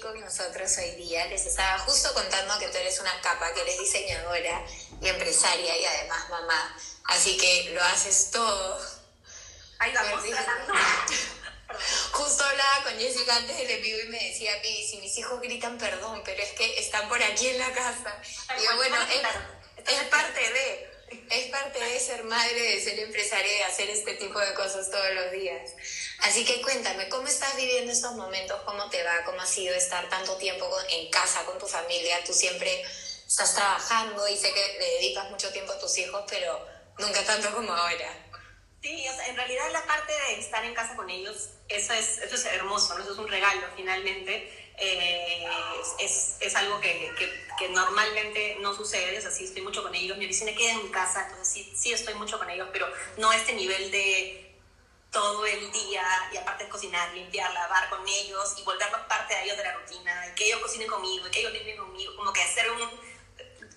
con nosotros hoy día. Les estaba justo contando que tú eres una capa, que eres diseñadora y empresaria y además mamá. Así que lo haces todo. Ahí vamos, Justo hablaba con Jessica antes del vivo y me decía, Pi, si mis hijos gritan perdón, pero es que están por aquí en la casa. Y yo, bueno, es, es parte de es parte de ser madre, de ser empresaria de hacer este tipo de cosas todos los días. Así que cuéntame, ¿cómo estás viviendo estos momentos? ¿Cómo te va? ¿Cómo ha sido estar tanto tiempo en casa con tu familia? Tú siempre estás trabajando y sé que le dedicas mucho tiempo a tus hijos, pero nunca tanto como ahora. Sí, en realidad la parte de estar en casa con ellos, eso es, eso es hermoso, eso es un regalo finalmente eh, es, es, algo que, que, normalmente no sucede, o sea, sí estoy mucho con ellos, mi oficina queda en mi casa, entonces sí, sí estoy mucho con ellos, pero no este nivel de todo el día y aparte de cocinar, limpiar, lavar con ellos y volverlos parte de ellos de la rutina, y que ellos cocinen conmigo, y que ellos limpien conmigo, como que hacer un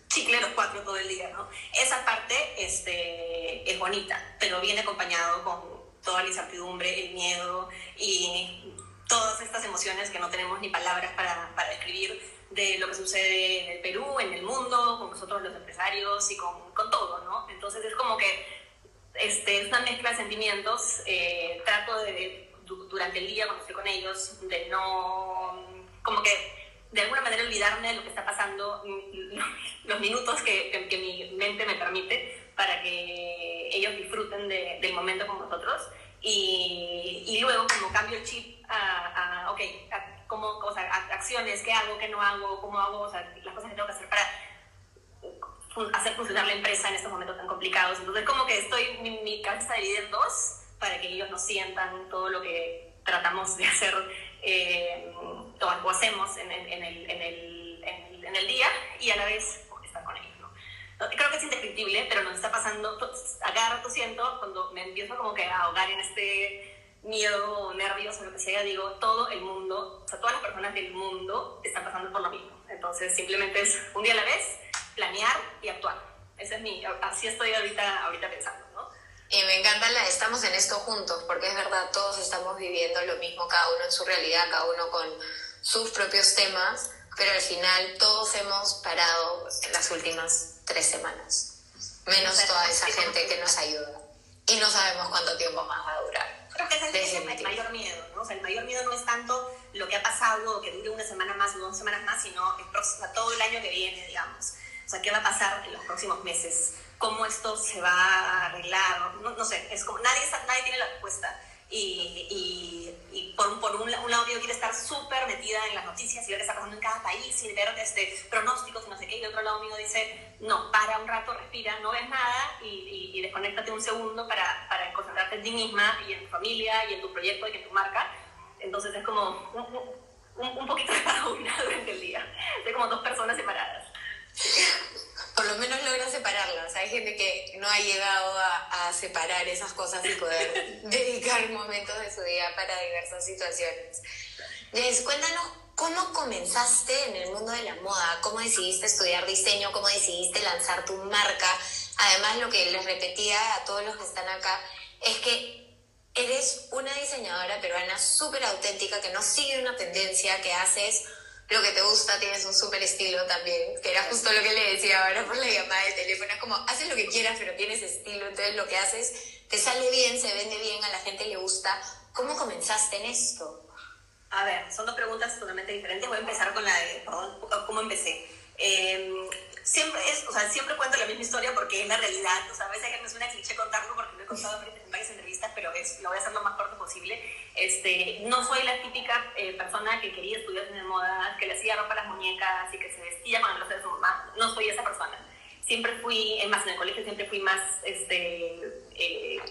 chicle los cuatro todo el día, ¿no? Esa parte este, es bonita, pero viene acompañado con toda la incertidumbre, el miedo y todas estas emociones que no tenemos ni palabras para, para describir de lo que sucede en el Perú, en el mundo, con nosotros los empresarios y con, con todo, ¿no? Entonces es como que este, es una mezcla de sentimientos. Eh, trato de, durante el día, cuando estoy con ellos, de no, como que de alguna manera olvidarme de lo que está pasando, los minutos que, que, mi mente me permite para que ellos disfruten de, del momento con nosotros. Y, y luego, como cambio el chip a, a ok, a, cómo, o acciones, qué hago, qué no hago, cómo hago, o sea, las cosas que tengo que hacer para hacer funcionar la empresa en estos momentos tan complicados. Entonces, como que estoy, mi, mi cabeza dividida en dos para que ellos no sientan todo lo que tratamos de hacer eh, o, hacemos en el, en, el, en, el, en, el, día y a la vez estar con ellos. ¿no? Creo que es indescriptible, pero nos está pasando, a cada rato siento, cuando me empiezo como que a ahogar en este miedo, nervios o lo que sea, digo, todo el mundo, o sea, todas las personas del mundo están pasando por lo mismo. Entonces, simplemente es un día a la vez, planear y actuar. Ese es mi, así estoy ahorita, ahorita pensando, ¿no? Y me encanta la estamos en esto juntos, porque es verdad, todos estamos viviendo lo mismo, cada uno en su realidad, cada uno con sus propios temas, pero al final todos hemos parado en las últimas tres semanas, menos toda esa gente que nos ayuda. Y no sabemos cuánto tiempo más va a durar. Creo que ese es el, mayor miedo, ¿no? O sea, el mayor miedo no es tanto lo que ha pasado, que dure una semana más o dos semanas más, sino el próximo, todo el año que viene, digamos. O sea, ¿qué va a pasar en los próximos meses? ¿Cómo esto se va a arreglar? No, no sé, es como nadie, nadie tiene la respuesta y, y, por, por un, un, lado yo quiero estar súper metida en las noticias y ver qué está pasando en cada país y ver este, pronósticos y no sé qué, y otro lado mío dice, no, para un rato, respira, no ves nada y, y, desconéctate un segundo para, para, concentrarte en ti misma y en tu familia y en tu proyecto y en tu marca. Entonces es como un, un, poquito separado durante el día, de como dos personas separadas por lo menos logra separarlas. Hay gente que no ha llegado a, a, separar esas cosas y poder dedicar momentos de su día para diversas situaciones. Les cuéntanos cómo comenzaste en el mundo de la moda, cómo decidiste estudiar diseño, cómo decidiste lanzar tu marca. Además, lo que les repetía a todos los que están acá es que eres una diseñadora peruana súper auténtica que no sigue una tendencia, que haces lo que te gusta, tienes un súper estilo también, que era justo lo que le decía ahora por la llamada de teléfono, es como, haces lo que quieras, pero tienes estilo, entonces lo que haces te sale bien, se vende bien, a la gente le gusta. ¿Cómo comenzaste en esto? A ver, son dos preguntas totalmente diferentes. Voy a empezar con la de, perdón, ¿cómo empecé? Eh, siempre, es, o sea, siempre cuento la misma historia porque es la realidad. O sea, a veces me suena cliché contarlo porque lo he contado en varias entrevistas, pero es, lo voy a hacer lo más corto posible. Este, no soy la típica eh, persona que quería estudiar de moda, que le hacía ropa a las muñecas y que se vestía con el de su mamá. No soy esa persona. Siempre fui, más, en el colegio siempre fui más, este, eh,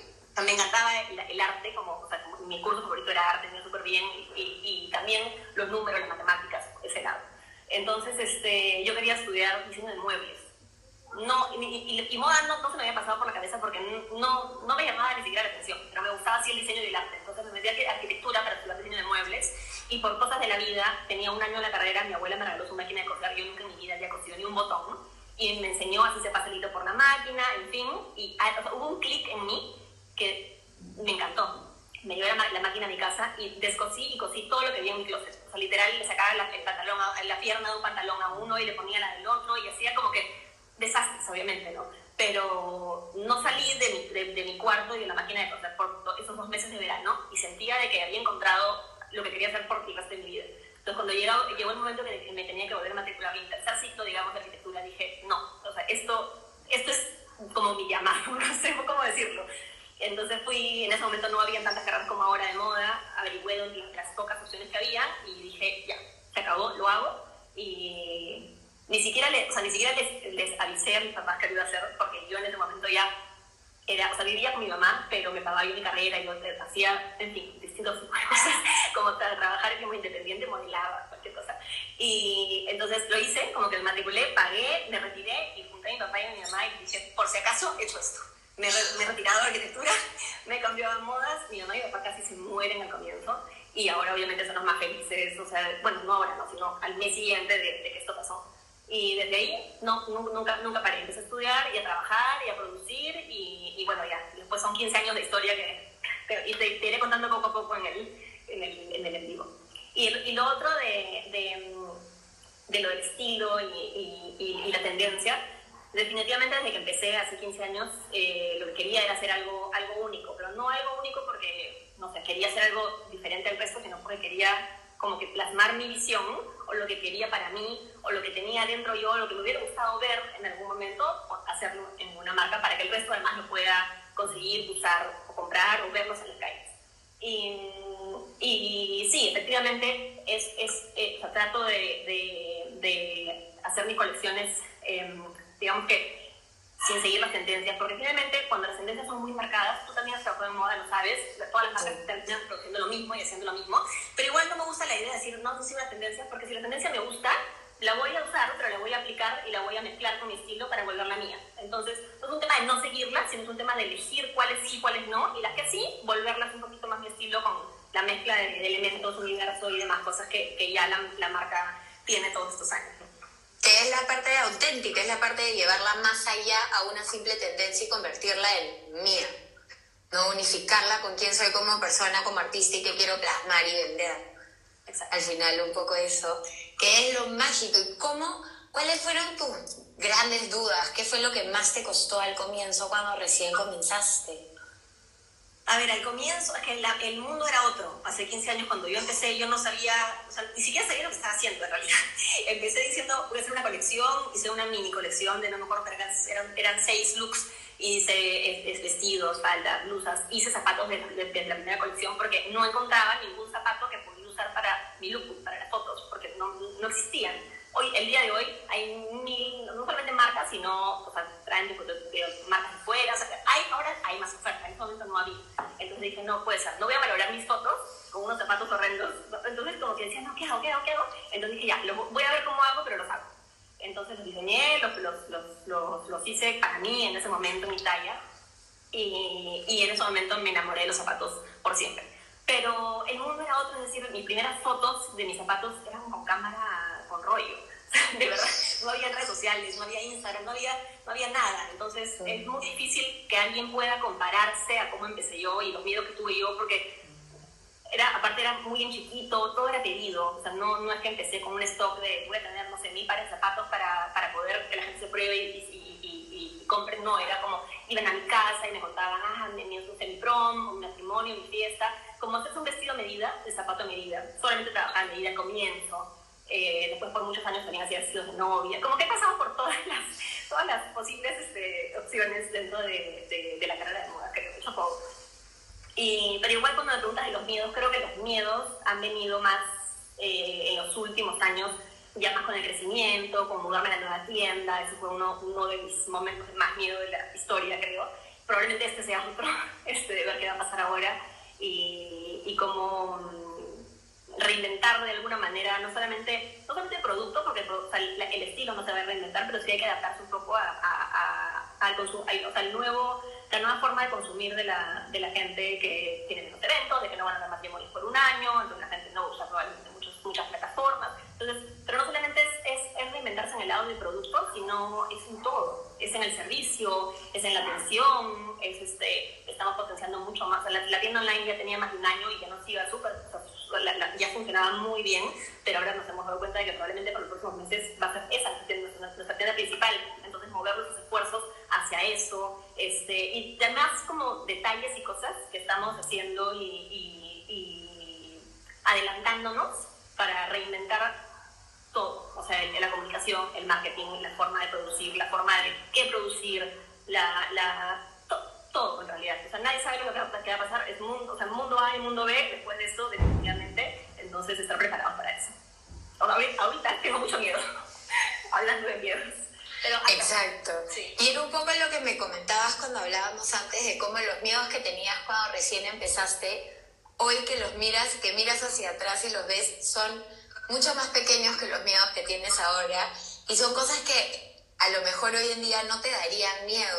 me el, el, arte, como, o sea, como mi curso favorito era arte, me súper bien, y, y, y también los números, las matemáticas, ese lado. Entonces, este, yo quería estudiar diseño de muebles. No, y, y, moda no, no, se me había pasado por la cabeza porque no, no me llamaba ni siquiera la atención, pero me gustaba así el diseño y el arte. Entonces me metí a arquitectura para estudiar diseño de muebles y por cosas de la vida, tenía un año en la carrera, mi abuela me regaló su máquina de coser, yo nunca en mi vida había cosido ni un botón y me enseñó así se pasa el hilo por la máquina, en fin, y ah, hubo un clic en mí que me encantó me llevé la, la, máquina a mi casa y descosí y cosí todo lo que había en mi closet. O sea, literal, le sacaba la, el pantalón a, la pierna de un pantalón a uno y le ponía la del otro y hacía como que desastres, obviamente, ¿no? Pero no salí de mi, de, de mi cuarto y de la máquina de coser por esos dos meses de verano y sentía de que había encontrado lo que quería hacer por el resto de mi vida. Entonces, cuando llegó, llegó el momento que me tenía que volver a matricular mi tercer digamos, de arquitectura, dije, no, o sea, esto, esto es como mi llamado, no sé cómo decirlo. Entonces fui, en ese momento no había tantas carreras como ahora de moda, averigüé las pocas opciones que había y dije, ya, se acabó, lo hago. Y ni siquiera, le, o sea, ni siquiera les, les, avisé a mis papás que lo iba a hacer, porque yo en ese momento ya era, o sea, vivía con mi mamá, pero me pagaba yo mi carrera yo hacía, en fin, distintas cosas, como para trabajar como independiente, modelaba, cualquier cosa. Y entonces lo hice, como que me matriculé, pagué, me retiré y junté a mi papá y a mi mamá y dije, por si acaso, he hecho esto me, he retirado de arquitectura, me he cambiado a modas, mi mamá y papá casi se mueren al comienzo y ahora obviamente son los más felices, o sea, bueno, no ahora, no, sino al mes siguiente de, de que esto pasó. Y desde ahí no, nunca, nunca paré, empecé a estudiar y a trabajar y a producir y, y bueno, ya, después son 15 años de historia que, y te, te, iré contando poco a poco en el, en el, en el en vivo. Y, y lo otro de, de, de, lo del estilo y, y la tendencia, definitivamente desde que empecé hace 15 años, eh, lo que quería era hacer algo, algo único, pero no algo único porque, no sé, quería hacer algo diferente al resto, sino porque quería como que plasmar mi visión o lo que quería para mí o lo que tenía dentro yo, o lo que me hubiera gustado ver en algún momento, hacerlo en una marca para que el resto además lo pueda conseguir, usar o comprar o verlos en las calles. Y, y sí, efectivamente, es, es, eh, trato de, de, de, hacer mis colecciones eh, digamos que sin seguir las tendencias, porque finalmente cuando las tendencias son muy marcadas, tú también has trabajado en moda, lo sabes, todas las marcas terminan produciendo lo mismo y haciendo lo mismo, pero igual no me gusta la idea de decir, no, no sigo la tendencia, porque si la tendencia me gusta, la voy a usar, pero la voy a aplicar y la voy a mezclar con mi estilo para volverla mía. Entonces, no es un tema de no seguirla, sino es un tema de elegir cuáles sí cuáles no, y las que sí, volverlas un poquito más mi estilo con la mezcla de, de elementos, universo y demás cosas que, que ya la, la marca tiene todos estos años que es la parte auténtica, es la parte de llevarla más allá a una simple tendencia y convertirla en mía. No unificarla con quién soy como persona, como artista y qué quiero plasmar y vender. Al final un poco eso, que es lo mágico y cómo, cuáles fueron tus grandes dudas, qué fue lo que más te costó al comienzo cuando recién comenzaste. A ver, al comienzo, es que el mundo era otro. Hace 15 años cuando yo empecé, yo no sabía, o sea, ni siquiera sabía lo que estaba haciendo en realidad. Empecé diciendo, voy a hacer una colección, hice una mini colección de, no me acuerdo, eran, eran seis looks. Hice es, vestidos, faldas, blusas, hice zapatos de, de, de, la primera colección porque no encontraba ningún zapato que pudiera usar para mi look, para las fotos, porque no, no existían hoy, el día de hoy, hay mil, no solamente marcas, sino, o sea, traen marcas fuera, o sea, hay, ahora hay más oferta, en ese momento no había. Entonces dije, no puede ser, no voy a valorar mis fotos con unos zapatos horrendos. Entonces como que decía, no, ¿qué hago, qué hago, qué hago? Entonces dije, ya, lo, voy a ver cómo hago, pero los hago. Entonces los diseñé, los, los, los, los hice para mí en ese momento, mi talla, y, y en ese momento me enamoré de los zapatos por siempre. Pero el mundo era otro, es decir, mis primeras fotos de mis zapatos eran con cámara, con rollo de verdad, no había redes sociales, no había Instagram, no había, no había nada. Entonces es muy difícil que alguien pueda compararse a cómo empecé yo y los miedos que tuve yo, porque era, aparte era muy en chiquito, todo era pedido. O sea, no, no es que empecé con un stock de voy a tener, no sé, mil pares de zapatos para, para poder que la gente se pruebe y, y, y, y compre. No, era como iban a mi casa y me contaban, ah, mi, mi, mi prom, mi matrimonio, mi fiesta. Como haces un vestido a medida, de zapato a medida. Solamente trabajaba a medida al comienzo eh, después por muchos años también hacía de novia, como que he pasado por todas las, todas las posibles este, opciones dentro de, de, de, la carrera de moda, creo, poco. Y, pero igual cuando me preguntas de los miedos, creo que los miedos han venido más eh, en los últimos años, ya más con el crecimiento, con mudarme a la nueva tienda, eso fue uno, uno de mis momentos de más miedo de la historia, creo. Probablemente este sea otro, este, de ver qué va a pasar ahora y, y como reinventar de alguna manera, no solamente, no solamente el producto, porque el, estilo no se va a reinventar, pero sí hay que adaptarse un poco a, al o sea, el nuevo, la nueva forma de consumir de la, de la gente que tiene menos eventos, de que no van a dar matrimonios por un año, entonces la gente no usa probablemente muchos, muchas plataformas. Entonces, pero no solamente es, es, es reinventar reinventarse en el lado del producto, sino es en todo. Es en el servicio, es en la atención, es este, estamos potenciando mucho más. La, tienda online ya tenía más de un año y ya nos iba súper, ya funcionaba muy bien, pero ahora nos hemos dado cuenta de que probablemente para los próximos meses va a ser esa nuestra tienda principal. Entonces, mover los esfuerzos hacia eso. Este, y además, como detalles y cosas que estamos haciendo y adelantándonos para reinventar todo, o sea, la comunicación, el marketing, la forma de producir, la forma de qué producir, la, la todo en realidad. O sea, nadie sabe lo que va, a pasar, es mundo, o sea, mundo A y mundo B, después de eso, definitivamente, entonces estar preparados para eso. Ahorita, ahorita tengo mucho miedo, hablando de miedos. Pero Exacto. Y era un poco lo que me comentabas cuando hablábamos antes de cómo los miedos que tenías cuando recién empezaste, hoy que los miras, que miras hacia atrás y los ves, son mucho más pequeños que los miedos que tienes ahora y son cosas que a lo mejor hoy en día no te darían miedo.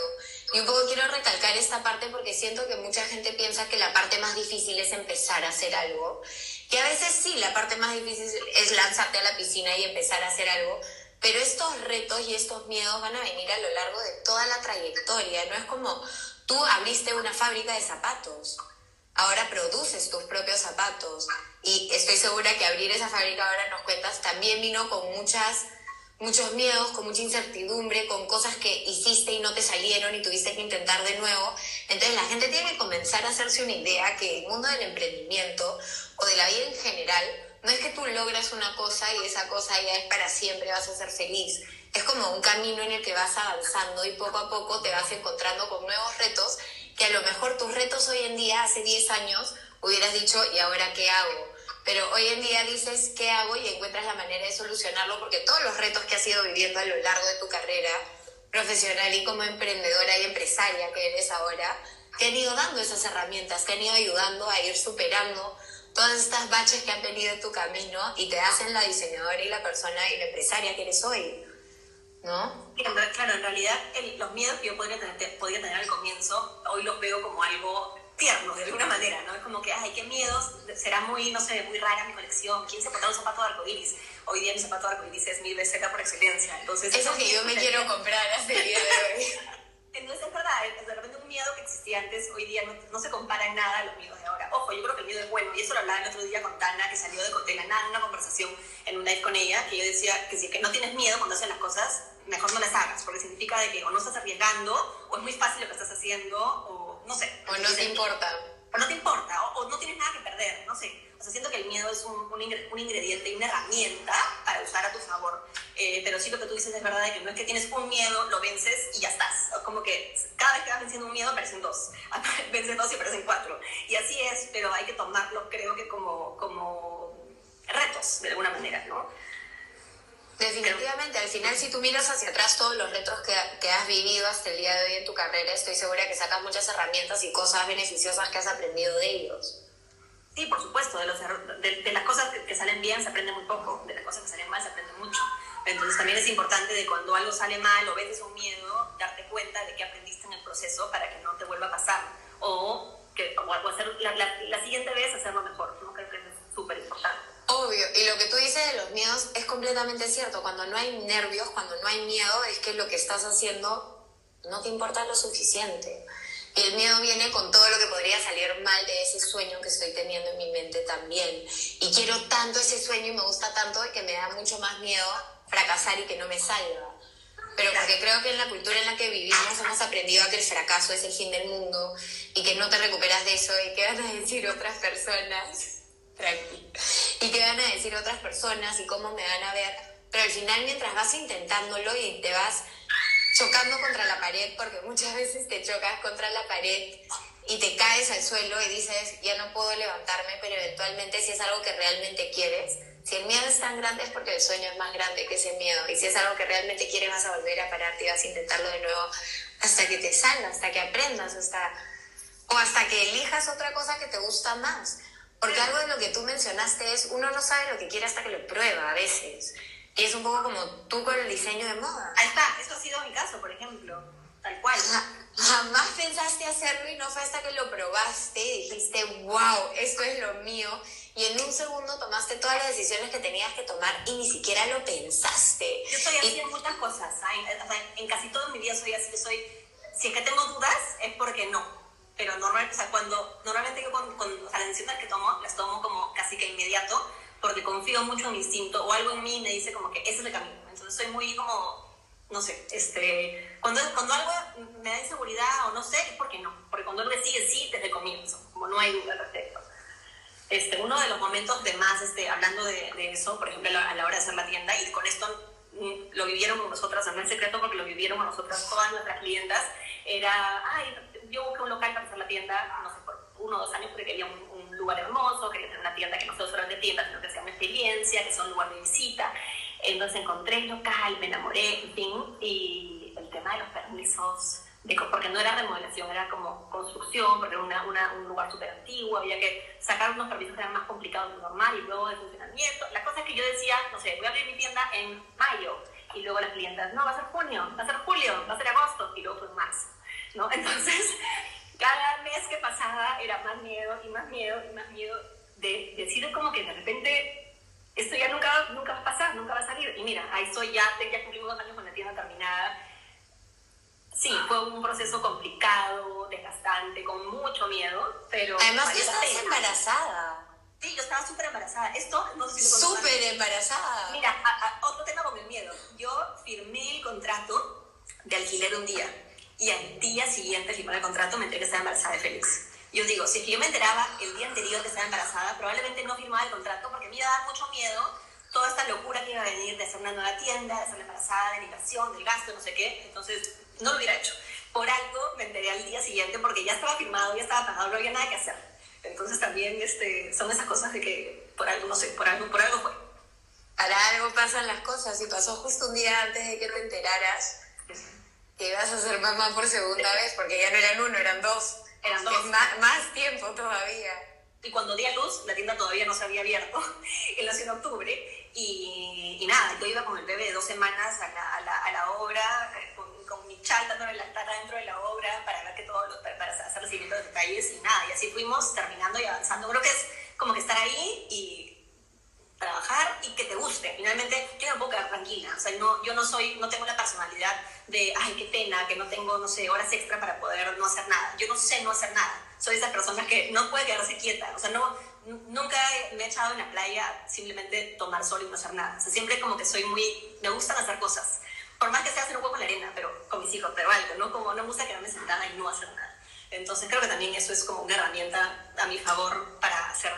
Y un poco quiero recalcar esta parte porque siento que mucha gente piensa que la parte más difícil es empezar a hacer algo, que a veces sí, la parte más difícil es lanzarte a la piscina y empezar a hacer algo, pero estos retos y estos miedos van a venir a lo largo de toda la trayectoria, no es como tú abriste una fábrica de zapatos ahora produces tus propios zapatos. Y estoy segura que abrir esa fábrica ahora nos cuentas también vino con muchas muchos miedos, con mucha incertidumbre, con cosas que hiciste y no te salieron y tuviste que intentar de nuevo. Entonces la gente tiene que comenzar a hacerse una idea que el mundo del emprendimiento o de la vida en general no es que tú logras una cosa y esa cosa ya es para siempre, vas a ser feliz. Es como un camino en el que vas avanzando y poco a poco te vas encontrando con nuevos retos que a lo mejor tus retos hoy en día, hace 10 años, hubieras dicho, ¿y ahora qué hago? Pero hoy en día dices, ¿qué hago? Y encuentras la manera de solucionarlo porque todos los retos que has ido viviendo a lo largo de tu carrera profesional y como emprendedora y empresaria que eres ahora, te han ido dando esas herramientas, te han ido ayudando a ir superando todas estas baches que han venido en tu camino y te hacen la diseñadora y la persona y la empresaria que eres hoy. ¿No? Claro, en realidad los miedos que yo podría tener, podría tener al comienzo, hoy los veo como algo tierno de alguna manera, ¿no? Es como que, ay, qué miedos, será muy, no sé, muy rara mi colección, ¿quién se pone un zapato de arcoíris? Hoy día mi zapato de arcoíris es mil veces por excelencia, entonces... Eso que yo me quiero comprar hasta el día de hoy. Entonces es verdad, de repente un miedo que existía antes, hoy día no, se compara en nada a los miedos de ahora. Ojo, yo creo que el miedo es bueno, y eso lo hablaba el otro día con Tana, que salió de, de la nada en una conversación en un live con ella, que yo decía que si que no tienes miedo cuando haces las cosas, mejor no las hagas, porque significa de que o no estás arriesgando, o es muy fácil lo que estás haciendo, o no sé. O no te importa. O no te importa, o, no tienes nada que perder, no sé. O sea, siento que el miedo es un, un, ingrediente y una herramienta para usar a tu favor. Eh, pero sí lo que tú dices es verdad, de que no es que tienes un miedo, lo vences y ya estás. Como que cada vez que vas venciendo un miedo aparecen dos. Vences dos y aparecen cuatro. Y así es, pero hay que tomarlo, creo que como, como retos, de alguna manera, ¿no? Definitivamente, al final si tú miras hacia atrás todos los retos que, que, has vivido hasta el día de hoy en tu carrera, estoy segura que sacas muchas herramientas y cosas beneficiosas que has aprendido de ellos. Sí, por supuesto, de, los, de, las cosas que, salen bien se aprende muy poco, de las cosas que salen mal se aprende mucho. Entonces también es importante de cuando algo sale mal o ves un miedo, darte cuenta de que aprendiste en el proceso para que no te vuelva a pasar. O, que, o hacer la, la, siguiente vez hacerlo mejor. ¿no? Que es súper importante. Obvio, y lo que tú dices de los miedos es completamente cierto. Cuando no hay nervios, cuando no hay miedo, es que lo que estás haciendo no te importa lo suficiente. Y el miedo viene con todo lo que podría salir mal de ese sueño que estoy teniendo en mi mente también. Y quiero tanto ese sueño y me gusta tanto que me da mucho más miedo fracasar y que no me salga. Pero porque creo que en la cultura en la que vivimos hemos aprendido a que el fracaso es el fin del mundo y que no te recuperas de eso y que van a decir otras personas tranqui. Y qué van a decir otras personas y cómo me van a ver. Pero al final, mientras vas intentándolo y te vas chocando contra la pared, porque muchas veces te chocas contra la pared y te caes al suelo y dices, ya no puedo levantarme, pero eventualmente si es algo que realmente quieres, si el miedo es tan grande es porque el sueño es más grande que ese miedo. Y si es algo que realmente quieres, vas a volver a pararte y vas a intentarlo de nuevo hasta que te salga, hasta que aprendas, hasta, o hasta que elijas otra cosa que te gusta más. Porque algo de lo que tú mencionaste es, uno no sabe lo que quiere hasta que lo prueba a veces. Y es un poco como tú con el diseño de moda. Ahí está, eso ha sido mi caso, por ejemplo. Tal cual. jamás pensaste hacerlo y no fue hasta que lo probaste y dijiste, wow, esto es lo mío. y en un segundo tomaste todas las decisiones que tenías que tomar y ni siquiera lo pensaste. Yo soy así en muchas cosas, en, en, casi todo mi vida soy así, soy, si es que tengo dudas es porque no, pero normal, o sea, cuando, normalmente yo con, o sea, las decisiones que tomo, las tomo como casi que inmediato, porque confío mucho en mi instinto o algo en mí me dice como que ese es el camino, entonces soy muy como no sé, este, cuando, cuando algo me da inseguridad o no sé, es porque no, porque cuando algo sigue sí desde el comienzo, como no hay duda al respecto. Este, uno de los momentos de más, este, hablando de, de eso, por ejemplo, a la hora de hacer la tienda, y con esto mm, lo vivieron con nosotras, no es secreto porque lo vivieron con nosotras todas nuestras clientas, era, ay, yo busqué un local para hacer la tienda, no sé, por uno o dos años porque quería un, un lugar hermoso, quería tener una tienda que no sea de tienda, sino que sea una experiencia, que sea un lugar de visita. Entonces encontré el local, me enamoré, en fin, y el tema de los permisos, de, porque no era remodelación, era como construcción, porque era una, una, un lugar súper antiguo, había que sacar unos permisos que eran más complicados de lo normal y luego de funcionamiento. La cosa es que yo decía, no sé, voy a abrir mi tienda en mayo, y luego las clientas, no, va a ser junio, va a ser julio, va a ser agosto, y luego fue marzo, ¿no? Entonces, cada mes que pasaba era más miedo y más miedo y más miedo de decir como que de repente esto ya nunca, nunca va a pasar, nunca va a salir. Y mira, ahí estoy ya, ya cumplimos dos años con la tienda terminada. Sí, fue un proceso complicado, desgastante, con mucho miedo, pero... Además, tú estabas embarazada. Sí, yo estaba súper embarazada. Esto, no sé si lo Súper embarazada. Mira, otro tema con el miedo. Yo firmé el contrato de alquiler un día y al día siguiente firmé el contrato me enteré que estaba embarazada de Félix. Yo digo, si es que yo me enteraba el día anterior que estaba embarazada, probablemente no firmaba el contrato porque me iba a dar mucho miedo toda esta locura que iba a venir de hacer una nueva tienda, de estar embarazada, de la inversión, del gasto, no sé qué. Entonces, no lo hubiera hecho. Por algo me enteré al día siguiente porque ya estaba firmado, ya estaba pagado, no había nada que hacer. Entonces, también este, son esas cosas de que por algo, no sé, por algo, por algo fue. Para algo pasan las cosas y pasó justo un día antes de que te enteraras que ibas a ser mamá por segunda vez, porque ya no eran uno, eran dos. Eran dos. Más, más, tiempo todavía. Y cuando di a luz, la tienda todavía no se había abierto, en la en octubre, y, y, nada, yo iba con el bebé de dos semanas a la, a la, a la obra, eh, con, con, mi chal dándole la tara dentro de la obra para ver que todo, para, para hacer los siguientes detalles, y nada, y así fuimos terminando y avanzando. Creo que es como que estar ahí y trabajar y que te guste. Finalmente, yo no puedo quedar tranquila. O sea, no, yo no soy, no tengo la personalidad de, ay, qué pena, que no tengo, no sé, horas extra para poder no hacer nada. Yo no sé no hacer nada. Soy esa persona que no puede quedarse quieta. O sea, no, nunca me he echado en la playa simplemente tomar sol y no hacer nada. O sea, siempre como que soy muy, me gustan hacer cosas. Por más que sea hacer un hueco en la arena, pero con mis hijos, pero algo, ¿no? Como no me gusta quedarme sentada y no hacer nada. Entonces creo que también eso es como una herramienta a mi favor para hacer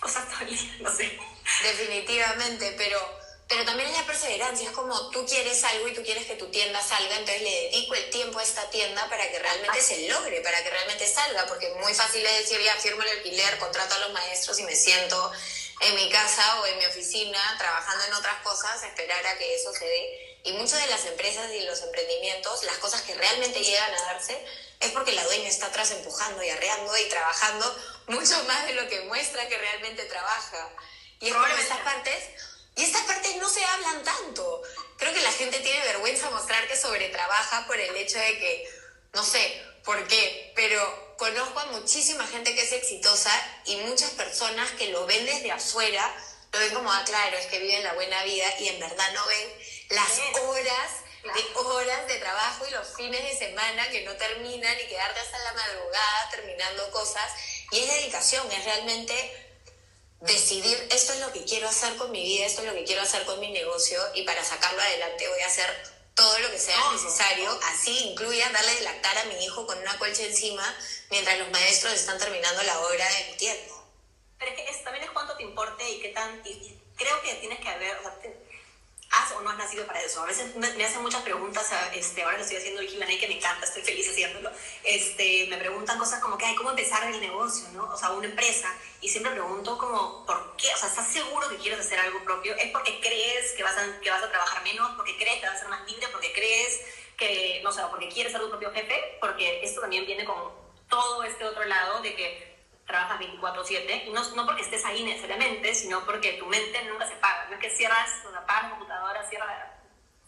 cosas todavía, no sé. Definitivamente, pero, pero también es la perseverancia, es como tú quieres algo y tú quieres que tu tienda salga, entonces le dedico el tiempo a esta tienda para que realmente se logre, para que realmente salga, porque muy fácil es decir, ya firmo el alquiler, contrato a los maestros y me siento en mi casa o en mi oficina trabajando en otras cosas, esperar a que eso se dé. Y muchas de las empresas y los emprendimientos, las cosas que realmente llegan a darse, es porque la dueña está atrás empujando y arreando y trabajando mucho más de lo que muestra que realmente trabaja. Y es como estas partes, y estas partes no se hablan tanto. Creo que la gente tiene vergüenza mostrar que sobretrabaja por el hecho de que, no sé por qué, pero conozco a muchísima gente que es exitosa y muchas personas que lo ven desde afuera, lo ven como, ah, claro, es que viven la buena vida y en verdad no ven las horas de horas de trabajo y los fines de semana que no terminan y quedarte hasta la madrugada terminando cosas. Y es dedicación, es realmente decidir esto es lo que quiero hacer con mi vida, esto es lo que quiero hacer con mi negocio y para sacarlo adelante voy a hacer todo lo que sea necesario, así incluya darle de lactar a mi hijo con una colcha encima mientras los maestros están terminando la obra de mi tienda. Pero es que también es cuánto te importe y qué tan... creo que tienes que haber has o no has nacido para eso. A veces me, hacen muchas preguntas, este, ahora que estoy haciendo el Q&A que me encanta, estoy feliz haciéndolo, este, me preguntan cosas como que, hay ¿cómo empezar el negocio, no? O sea, una empresa, y siempre pregunto como, ¿por qué? O sea, ¿estás seguro que quieres hacer algo propio? ¿Es porque crees que vas a, que vas a trabajar menos? ¿Porque crees que vas a ser más libre? ¿Porque crees que, no sé, porque quieres ser tu propio jefe? Porque esto también viene con todo este otro lado de que trabajas 24/7, y no, no porque estés ahí necesariamente, sino porque tu mente nunca se paga. No es que cierras, o sea, apagas la computadora, cierras,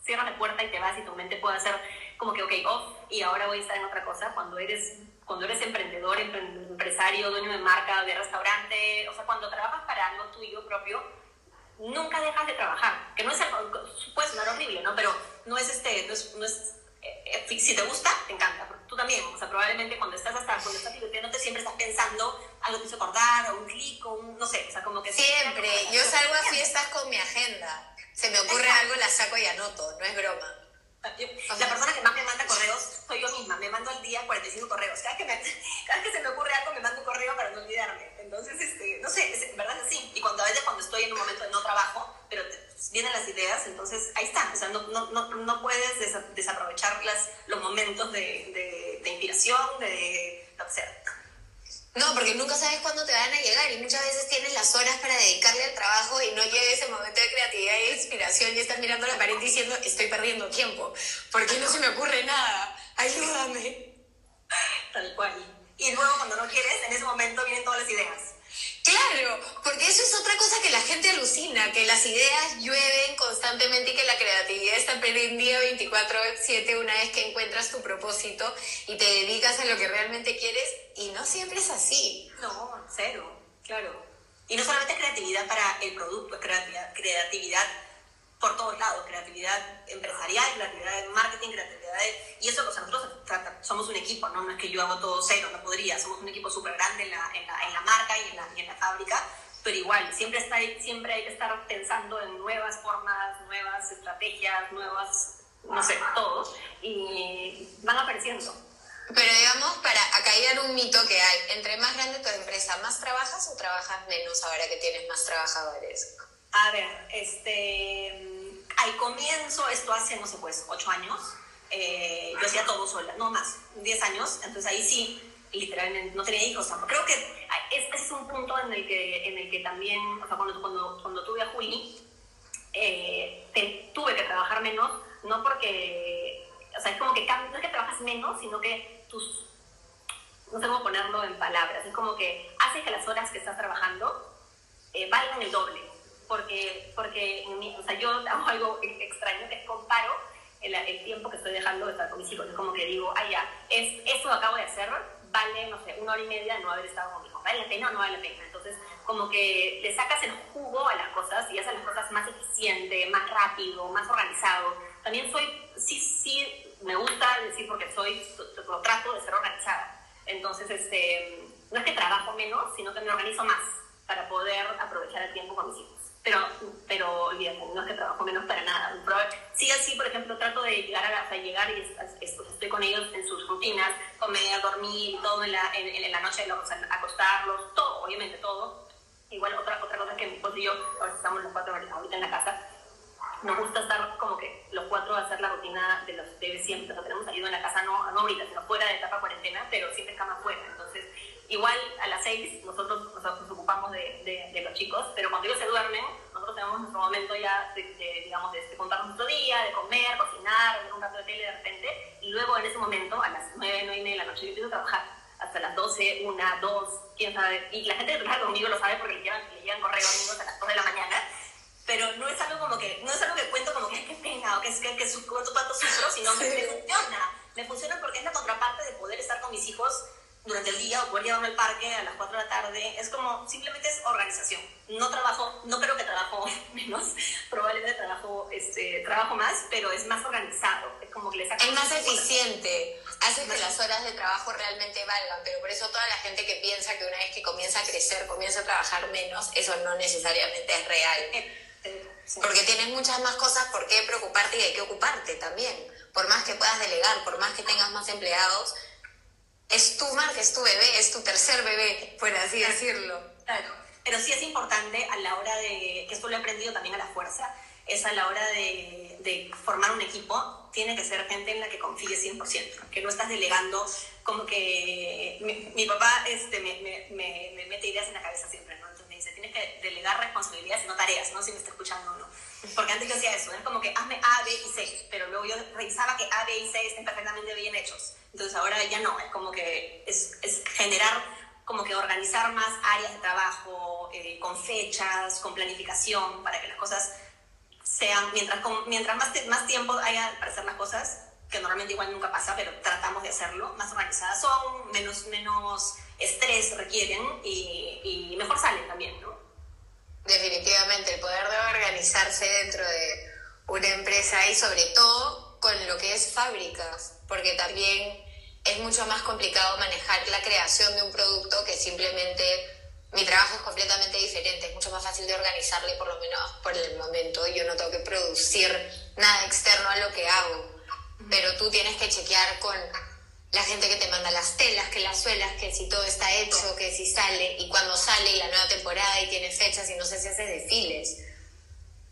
cierras la puerta y te vas y tu mente puede hacer como que, ok, off, y ahora voy a estar en otra cosa, cuando eres, cuando eres emprendedor, empresario, dueño de marca, de restaurante, o sea, cuando trabajas para algo tuyo propio, nunca dejas de trabajar, que no es puede sonar horrible, ¿no? Pero no es este, no es, no es si te gusta, te encanta. Tú también, o sea, probablemente cuando estás hasta, cuando estás divirtiéndote, siempre estás pensando algo te hizo acordar, o un clic, o un, no sé, o sea, como que... Siempre, yo salgo a fiestas con mi agenda. Se me ocurre algo, la saco y anoto, no es broma. La persona que más me manda correos soy yo misma. Me mando al día 45 correos. Cada que, me, cada que se me ocurre algo, me mando un correo para no olvidarme. Entonces, este, no sé, es, verdad es así. Y cuando a veces cuando estoy en un momento de no trabajo, pero vienen las ideas, entonces ahí está. O sea, no, no, no, no puedes desaprovechar las, los momentos de, de, de inspiración, de lo que sea. No, porque nunca sabes cuándo te van a llegar y muchas veces tienes las horas para dedicarle al trabajo y no llega ese momento de creatividad y inspiración y estás mirando la pared diciendo estoy perdiendo tiempo, ¿por qué no se me ocurre nada? Ayúdame. Tal cual. Y luego cuando no quieres, en ese momento vienen todas las ideas. Claro, porque eso es otra cosa que la gente alucina, que las ideas llueven constantemente y que la creatividad está prendida 24/7 una vez que encuentras tu propósito y te dedicas a lo que realmente quieres y no siempre es así. No, cero, claro. Y no solamente creatividad para el producto, creatividad, creatividad por todos lados, creatividad empresarial, creatividad de marketing, creatividad de... Y eso, o sea, nosotros somos un equipo, ¿no? No es que yo hago todo cero, no podría, somos un equipo súper grande en la, en, la, en la, marca y en la, y en la fábrica, pero igual, siempre, está, siempre hay que estar pensando en nuevas formas, nuevas estrategias, nuevas, no sé, todo, y van apareciendo. Pero digamos, para acabar un mito que hay, entre más grande tu empresa, ¿más trabajas o trabajas menos ahora que tienes más trabajadores? A ver, este, al comienzo, esto hace, no sé, pues, ocho años, eh, yo hacía todo sola, no más, diez años, entonces ahí sí, literalmente, no tenía hijos Creo que ese es un punto en el que, en el que también, o sea, cuando, cuando, tuve a Juli, eh, tuve que trabajar menos, no porque, o sea, es como que no es que trabajas menos, sino que tus, no sé cómo ponerlo en palabras, es como que haces que las horas que estás trabajando eh, valgan el doble porque, porque o sea, yo hago algo extraño, que es comparo el, el, tiempo que estoy dejando de estar con mis hijos. Es como que digo, ah, ya, es, eso que acabo de hacer vale, no sé, una hora y media de no haber estado con mi hijo. ¿Vale la pena o no vale la pena? Entonces, como que le sacas el jugo a las cosas y haces las cosas más eficiente, más rápido, más organizado. También soy, sí, sí, me gusta decir porque soy, lo trato de ser organizada. Entonces, este, no es que trabajo menos, sino que me organizo más para poder aprovechar el tiempo con mis hijos pero, pero olvídate, no es que trabajo menos para nada. Sí, así, por ejemplo, trato de llegar a, a llegar y estoy con ellos en sus rutinas, comer, dormir, todo en la, en, la noche, sea, acostarlos, todo, obviamente todo. Igual otra, otra cosa que mi esposo y yo, ahora estamos los cuatro ahorita en la casa, nos gusta estar como que los cuatro a hacer la rutina de los bebés siempre. O tenemos ayuda en la casa, no, no ahorita, sino fuera de etapa cuarentena, pero siempre cama fuera. Entonces, Igual a las seis nosotros nos ocupamos de, de, los chicos, pero cuando ellos se duermen, nosotros tenemos nuestro momento ya de, digamos, de, contar nuestro día, de comer, cocinar, ver un rato de tele de repente, y luego en ese momento, a las nueve, nueve y media de la noche, yo empiezo a trabajar. Hasta las doce, una, dos, quién sabe, y la gente que trabaja conmigo lo sabe porque le llegan, le llegan correos amigos a las dos de la mañana, pero no es algo como que, no es algo que cuento como que, qué pena, o que es que, que, que cuánto, cuánto sufro, sino que me funciona, me funciona porque es la contraparte día o poder llevarme al parque a las 4 de la tarde. Es como, simplemente es organización. No trabajo, no creo que trabajo menos, probablemente trabajo, este, trabajo más, pero es más organizado. Es como que le Es más eficiente, hace que las horas de trabajo realmente valgan, pero por eso toda la gente que piensa que una vez que comienza a crecer, comienza a trabajar menos, eso no necesariamente es real. Eh, eh, Porque tienes muchas más cosas por qué preocuparte y hay que ocuparte también. Por más que puedas delegar, por más que tengas más empleados, es tu marca, es tu bebé, es tu tercer bebé, por así decirlo. Claro, pero sí es importante a la hora de, que esto lo he aprendido también a la fuerza, es a la hora de, de formar un equipo, tiene que ser gente en la que confíes 100%, que no estás delegando como que mi, papá este, me, me, me, mete ideas en la cabeza siempre, ¿no? Entonces me dice, tienes que delegar responsabilidades no tareas, ¿no? Si me está escuchando o no. Porque antes yo hacía eso, es como que hazme A, B y C, pero luego yo revisaba que A, B y C estén perfectamente bien hechos. Entonces ahora ya no, es como que es, es generar, como que organizar más áreas de trabajo, eh, con fechas, con planificación, para que las cosas sean, mientras, con, mientras más, más tiempo haya para hacer las cosas, que normalmente igual nunca pasa, pero tratamos de hacerlo, más organizadas son, menos, menos estrés requieren y, y mejor salen también, ¿no? Definitivamente, el poder de organizarse dentro de una empresa y sobre todo con lo que es fábricas, porque también es mucho más complicado manejar la creación de un producto que simplemente mi trabajo es completamente diferente, es mucho más fácil de organizarle por lo menos por el momento, yo no tengo que producir nada externo a lo que hago, pero tú tienes que chequear con la gente que te manda las telas, que las suelas, que si todo está hecho, que si sale, y cuando sale y la nueva temporada y tiene fechas y no sé si hace desfiles.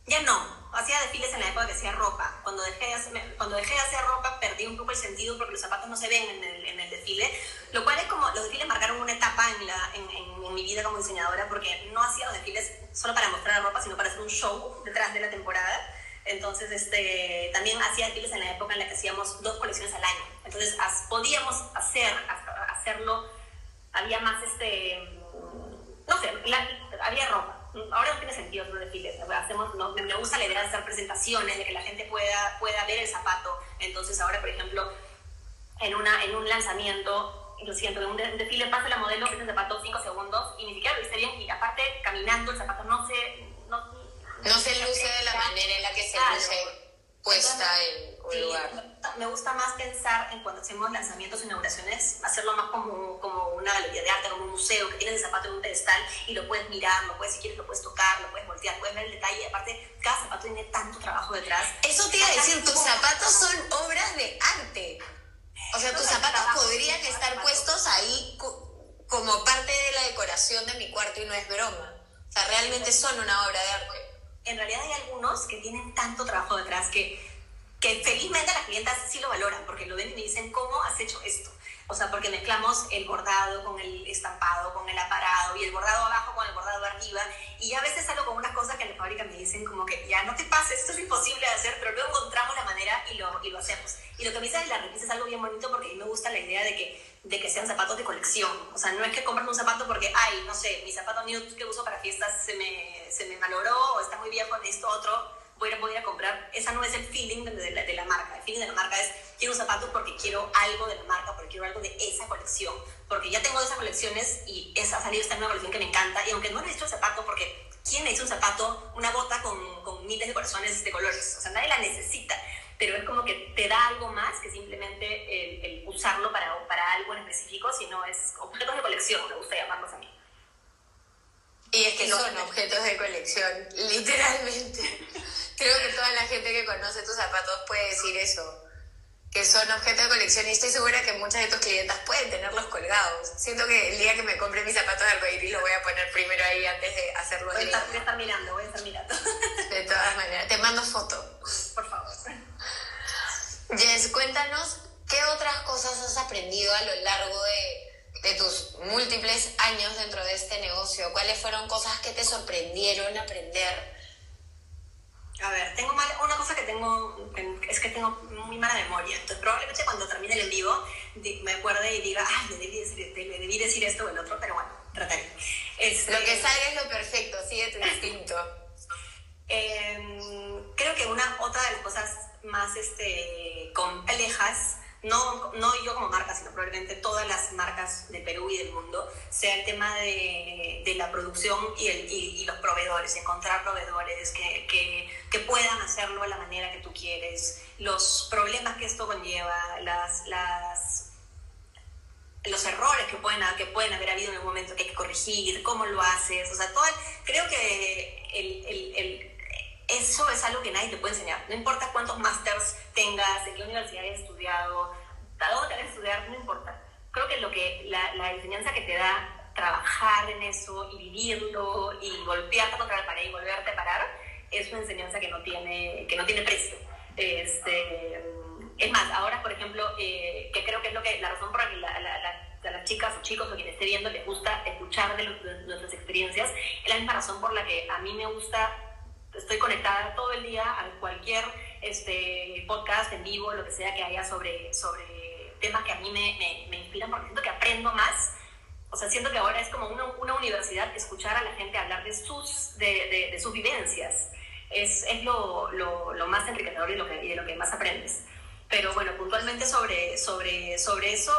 Ya no, hacía desfiles en la época que hacía ropa. Cuando dejé de hacer, cuando dejé de hacer ropa perdí un poco el sentido porque los zapatos no se ven en el, en el desfile, lo cual es como, los desfiles marcaron una etapa en, la, en, en, mi vida como diseñadora porque no hacía los desfiles solo para mostrar la ropa, sino para hacer un show detrás de la temporada. Entonces, este, también hacía desfiles en la época en la que hacíamos dos colecciones al año. Entonces, podíamos hacer, hacerlo, había más, este, no sé, había ropa. Ahora no tiene sentido los desfiles. Hacemos, no, me gusta la idea de hacer presentaciones, de que la gente pueda, pueda ver el zapato. Entonces, ahora, por ejemplo, en, una, en un lanzamiento, lo siento, en un desfile pasa la modelo, ese zapato 5 segundos y ni siquiera lo viste bien. Y aparte, caminando, el zapato no se, no, se luce de la manera en la que se luce puesta en un lugar. Me gusta más pensar en cuando hacemos lanzamientos, inauguraciones, hacerlo más como, como una galería de arte, como un museo, que tienes el zapato en un pedestal y lo puedes mirar, lo puedes, si quieres, lo puedes tocar, lo puedes voltear, puedes ver el detalle. Aparte, cada zapato tiene tanto trabajo detrás. Eso te iba a decir, tus zapatos son obras de arte. O sea, tus zapatos podrían estar puestos ahí como parte de la decoración de mi cuarto y no es broma. O sea, realmente son una obra de arte en realidad hay algunos que tienen tanto trabajo detrás que, que felizmente las clientas sí lo valoran, porque lo ven y me dicen, ¿cómo has hecho esto? O sea, porque mezclamos el bordado con el estampado, con el aparado, y el bordado abajo con el bordado arriba, y a veces salgo con unas cosas que en la fábrica me dicen como que ya no te pases, esto es imposible de hacer, pero luego encontramos la manera y lo, y lo hacemos. Y lo que me dicen de la repisa es algo bien bonito porque a mí me gusta la idea de que, de que sean zapatos de colección. O sea, no es que compras un zapato porque, ay, no sé, mi zapato nude que uso para fiestas se me, se me malogró o está muy viejo, esto otro voy a, poder comprar. Esa no es el feeling de, la, de, la, marca. El feeling de la marca es, quiero un zapato porque quiero algo de la marca, porque quiero algo de esa colección. Porque ya tengo esas colecciones y esa ha salido esta nueva colección que me encanta. Y aunque no necesito el zapato, porque ¿quién necesita un zapato, una bota con, con miles de corazones de colores? O sea, nadie la necesita. Pero es como que te da algo más que simplemente el, el usarlo para, para algo en específico, sino es objetos de colección, me gusta llamarlos a mí. Y es que son objetos de colección, literalmente. Creo que toda la gente que conoce tus zapatos puede decir eso, que son objetos de colección y estoy segura que muchas de tus clientas pueden tenerlos colgados. Siento que el día que me compre mis zapatos de arcoíris los voy a poner primero ahí antes de hacerlo. Voy a estar, mirando, voy a estar mirando. De todas maneras, te mando foto. Por favor. Jess, cuéntanos qué otras cosas has aprendido a lo largo de de tus múltiples años dentro de este negocio? ¿Cuáles fueron cosas que te sorprendieron aprender? A ver, tengo mal, una cosa que tengo es que tengo muy mala memoria. Entonces, probablemente cuando termine el en vivo me acuerde y diga, ay, le debí, decir, le debí decir esto o el otro, pero bueno, trataré. Este, lo que salga es lo perfecto, sigue tu instinto. Em, creo que una otra de las cosas más este, complejas no, no yo como marca, sino probablemente todas las marcas de Perú y del mundo, sea el tema de, de la producción y, el, y, los proveedores, encontrar proveedores que, que, que, puedan hacerlo de la manera que tú quieres, los problemas que esto conlleva, las, las, los errores que pueden, que pueden haber habido en un momento que hay que corregir, cómo lo haces, o sea, todo, creo que el, el, el eso es algo que nadie te puede enseñar. No importa cuántos másters tengas, en qué universidad hayas estudiado, a dónde te estudiar, no importa. Creo que lo que la, enseñanza que te da trabajar en eso y vivirlo y golpearte contra la pared y volverte a parar es una enseñanza que no tiene, que no tiene precio. Este, es más, ahora, por ejemplo, eh, que creo que es lo que, la razón por la que a las chicas o chicos o quien esté viendo les gusta escuchar de, nuestras experiencias, es la misma razón por la que a mí me gusta estoy conectada todo el día a cualquier este, podcast en vivo, lo que sea que haya sobre, sobre temas que a mí me, me, me inspiran, porque siento que aprendo más. O sea, siento que ahora es como una, una universidad escuchar a la gente hablar de sus, de, de, de sus vivencias. Es, es lo, lo, lo, más enriquecedor y, lo que, y de lo que más aprendes. Pero bueno, puntualmente sobre, sobre, sobre eso,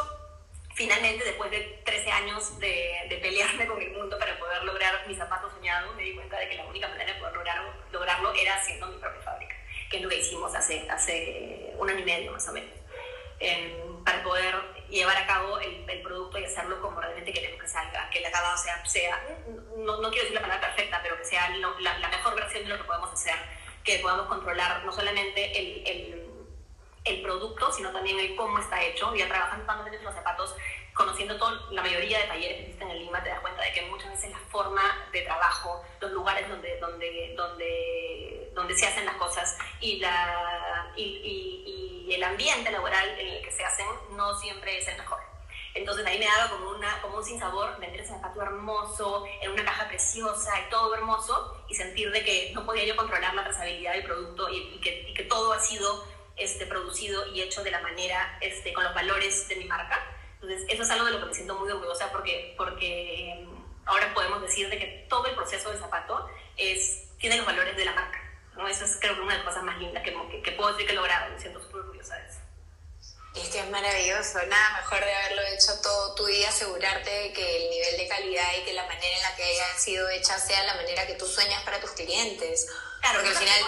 finalmente, después de 13 años de, de, pelearme con el mundo para poder lograr mi zapato soñado, me di cuenta de que la única manera de poder lograrlo, lograrlo era haciendo mi propia fábrica, que es lo que hicimos hace, hace un año y medio más o menos, para poder llevar a cabo el, el, producto y hacerlo como realmente queremos que salga, que el acabado sea, sea no, no quiero decir la palabra perfecta, pero que sea la, la, mejor versión de lo que podemos hacer, que podamos controlar no solamente el, el el producto, sino también el cómo está hecho. Ya trabajando tanto en los zapatos, conociendo todo, la mayoría de talleres que existen en Lima, te das cuenta de que muchas veces la forma de trabajo, los lugares donde, donde, donde, donde se hacen las cosas y, la, y, y, el ambiente laboral en el que se hacen no siempre es el mejor. Entonces ahí me daba como, una, como un sinsabor vender ese zapato hermoso, en una caja preciosa y todo hermoso, y sentir de que no podía yo controlar la trazabilidad del producto y, que, y que todo ha sido este, producido y hecho de la manera, este, con los valores de mi marca. Entonces, eso es algo de lo que me siento muy orgullosa porque, porque em, ahora podemos decir de que todo el proceso del zapato es, tiene los valores de la marca. ¿no? Eso es creo que una de las cosas más lindas que, que, que puedo decir que he logrado. Me siento súper orgullosa de eso. Es que es maravilloso, nada mejor de haberlo hecho todo tú y asegurarte de que el nivel de calidad y que la manera en la que haya sido hecha sea la manera que tú sueñas para tus clientes. Claro, porque al final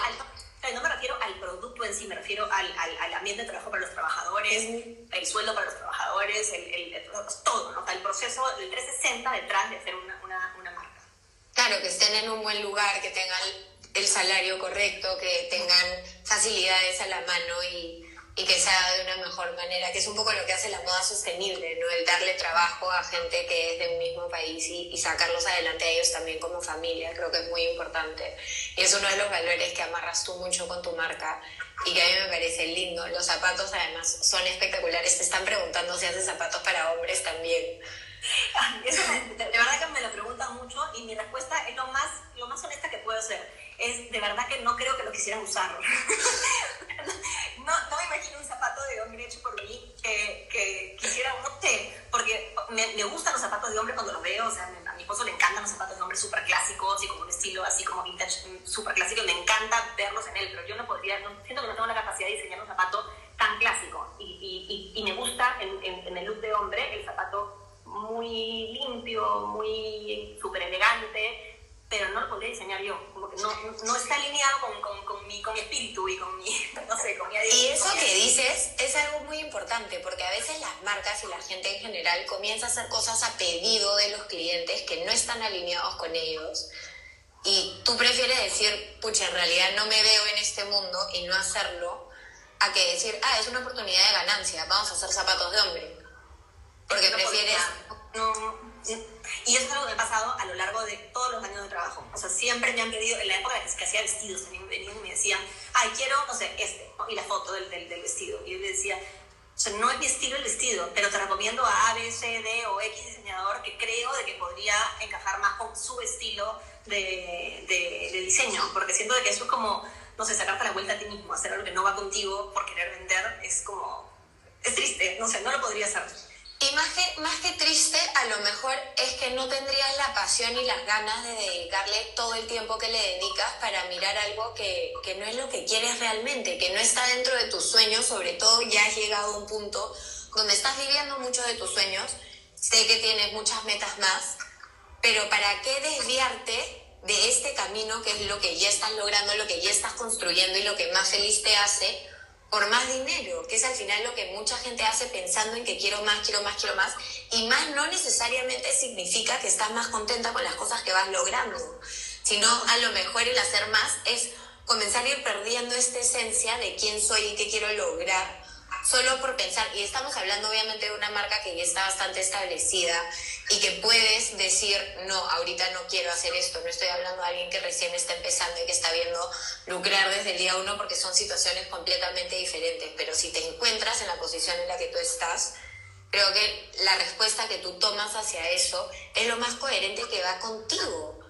no me refiero al producto en sí, me refiero al, al, al ambiente de trabajo para los trabajadores, el sueldo para los trabajadores, el, el, todo, ¿no? el proceso del 360 detrás de hacer una, una, una, marca. Claro, que estén en un buen lugar, que tengan el salario correcto, que tengan facilidades a la mano y y que sea de una mejor manera, que es un poco lo que hace la moda sostenible, ¿no? El darle trabajo a gente que es de un mismo país y, y, sacarlos adelante a ellos también como familia, creo que es muy importante. Y es uno de los valores que amarras tú mucho con tu marca y que a mí me parece lindo. Los zapatos además son espectaculares. Te están preguntando si haces zapatos para hombres también. Eso de, verdad que me lo preguntan mucho y mi respuesta es lo más, lo más honesta que puedo ser. Es de verdad que no creo que lo quisieran usar. no, no me imagino un zapato de hombre hecho por mí que, que quisiera, no sé, porque me, gustan los zapatos de hombre cuando los veo, o sea, a mi esposo le encantan los zapatos de hombre súper clásicos y como un estilo así como vintage mm, súper clásico, me encanta verlos en él, pero yo no podría, no, siento que no tengo la capacidad de diseñar un zapato tan clásico y, y, y me gusta en, en, en el look de hombre el zapato muy limpio, muy súper elegante, pero no lo podría diseñar yo, como que no, no está alineado con, con, con, mi, con mi espíritu y con mi, no sé, con mi Y eso que dices es algo muy importante, porque a veces las marcas y la gente en general comienza a hacer cosas a pedido de los clientes que no están alineados con ellos. Y tú prefieres decir, pucha, en realidad no me veo en este mundo y no hacerlo, a que decir, ah, es una oportunidad de ganancia, vamos a hacer zapatos de hombre. Porque no prefieres... No, y eso es algo que me ha pasado a lo largo de todos los años de trabajo. O sea, siempre me han pedido, en la época en que hacía vestidos, venían y me decían, ay, quiero, no sé, este, y la foto del, del, del, vestido. Y yo le decía, o sea, no es mi estilo el vestido, pero te recomiendo a A, B, C, D o X diseñador que creo de que podría encajar más con su estilo de, de, de diseño, porque siento de que eso es como, no sé, sacarte la vuelta a ti mismo, hacer algo que no va contigo por querer vender, es como, es triste, no sé, no lo podría hacer. Y más que, más que triste, a lo mejor es que no tendrías la pasión y las ganas de dedicarle todo el tiempo que le dedicas para mirar algo que, que no es lo que quieres realmente, que no está dentro de tus sueños, sobre todo ya has llegado a un punto donde estás viviendo muchos de tus sueños, sé que tienes muchas metas más, pero ¿para qué desviarte de este camino que es lo que ya estás logrando, lo que ya estás construyendo y lo que más feliz te hace? Por más dinero, que es al final lo que mucha gente hace pensando en que quiero más, quiero más, quiero más, y más no necesariamente significa que estás más contenta con las cosas que vas logrando, sino a lo mejor el hacer más es comenzar a ir perdiendo esta esencia de quién soy y qué quiero lograr solo por pensar, y estamos hablando obviamente de una marca que ya está bastante establecida y que puedes decir, no, ahorita no quiero hacer esto, no estoy hablando de alguien que recién está empezando y que está viendo lucrar desde el día uno porque son situaciones completamente diferentes, pero si te encuentras en la posición en la que tú estás, creo que la respuesta que tú tomas hacia eso es lo más coherente que va contigo.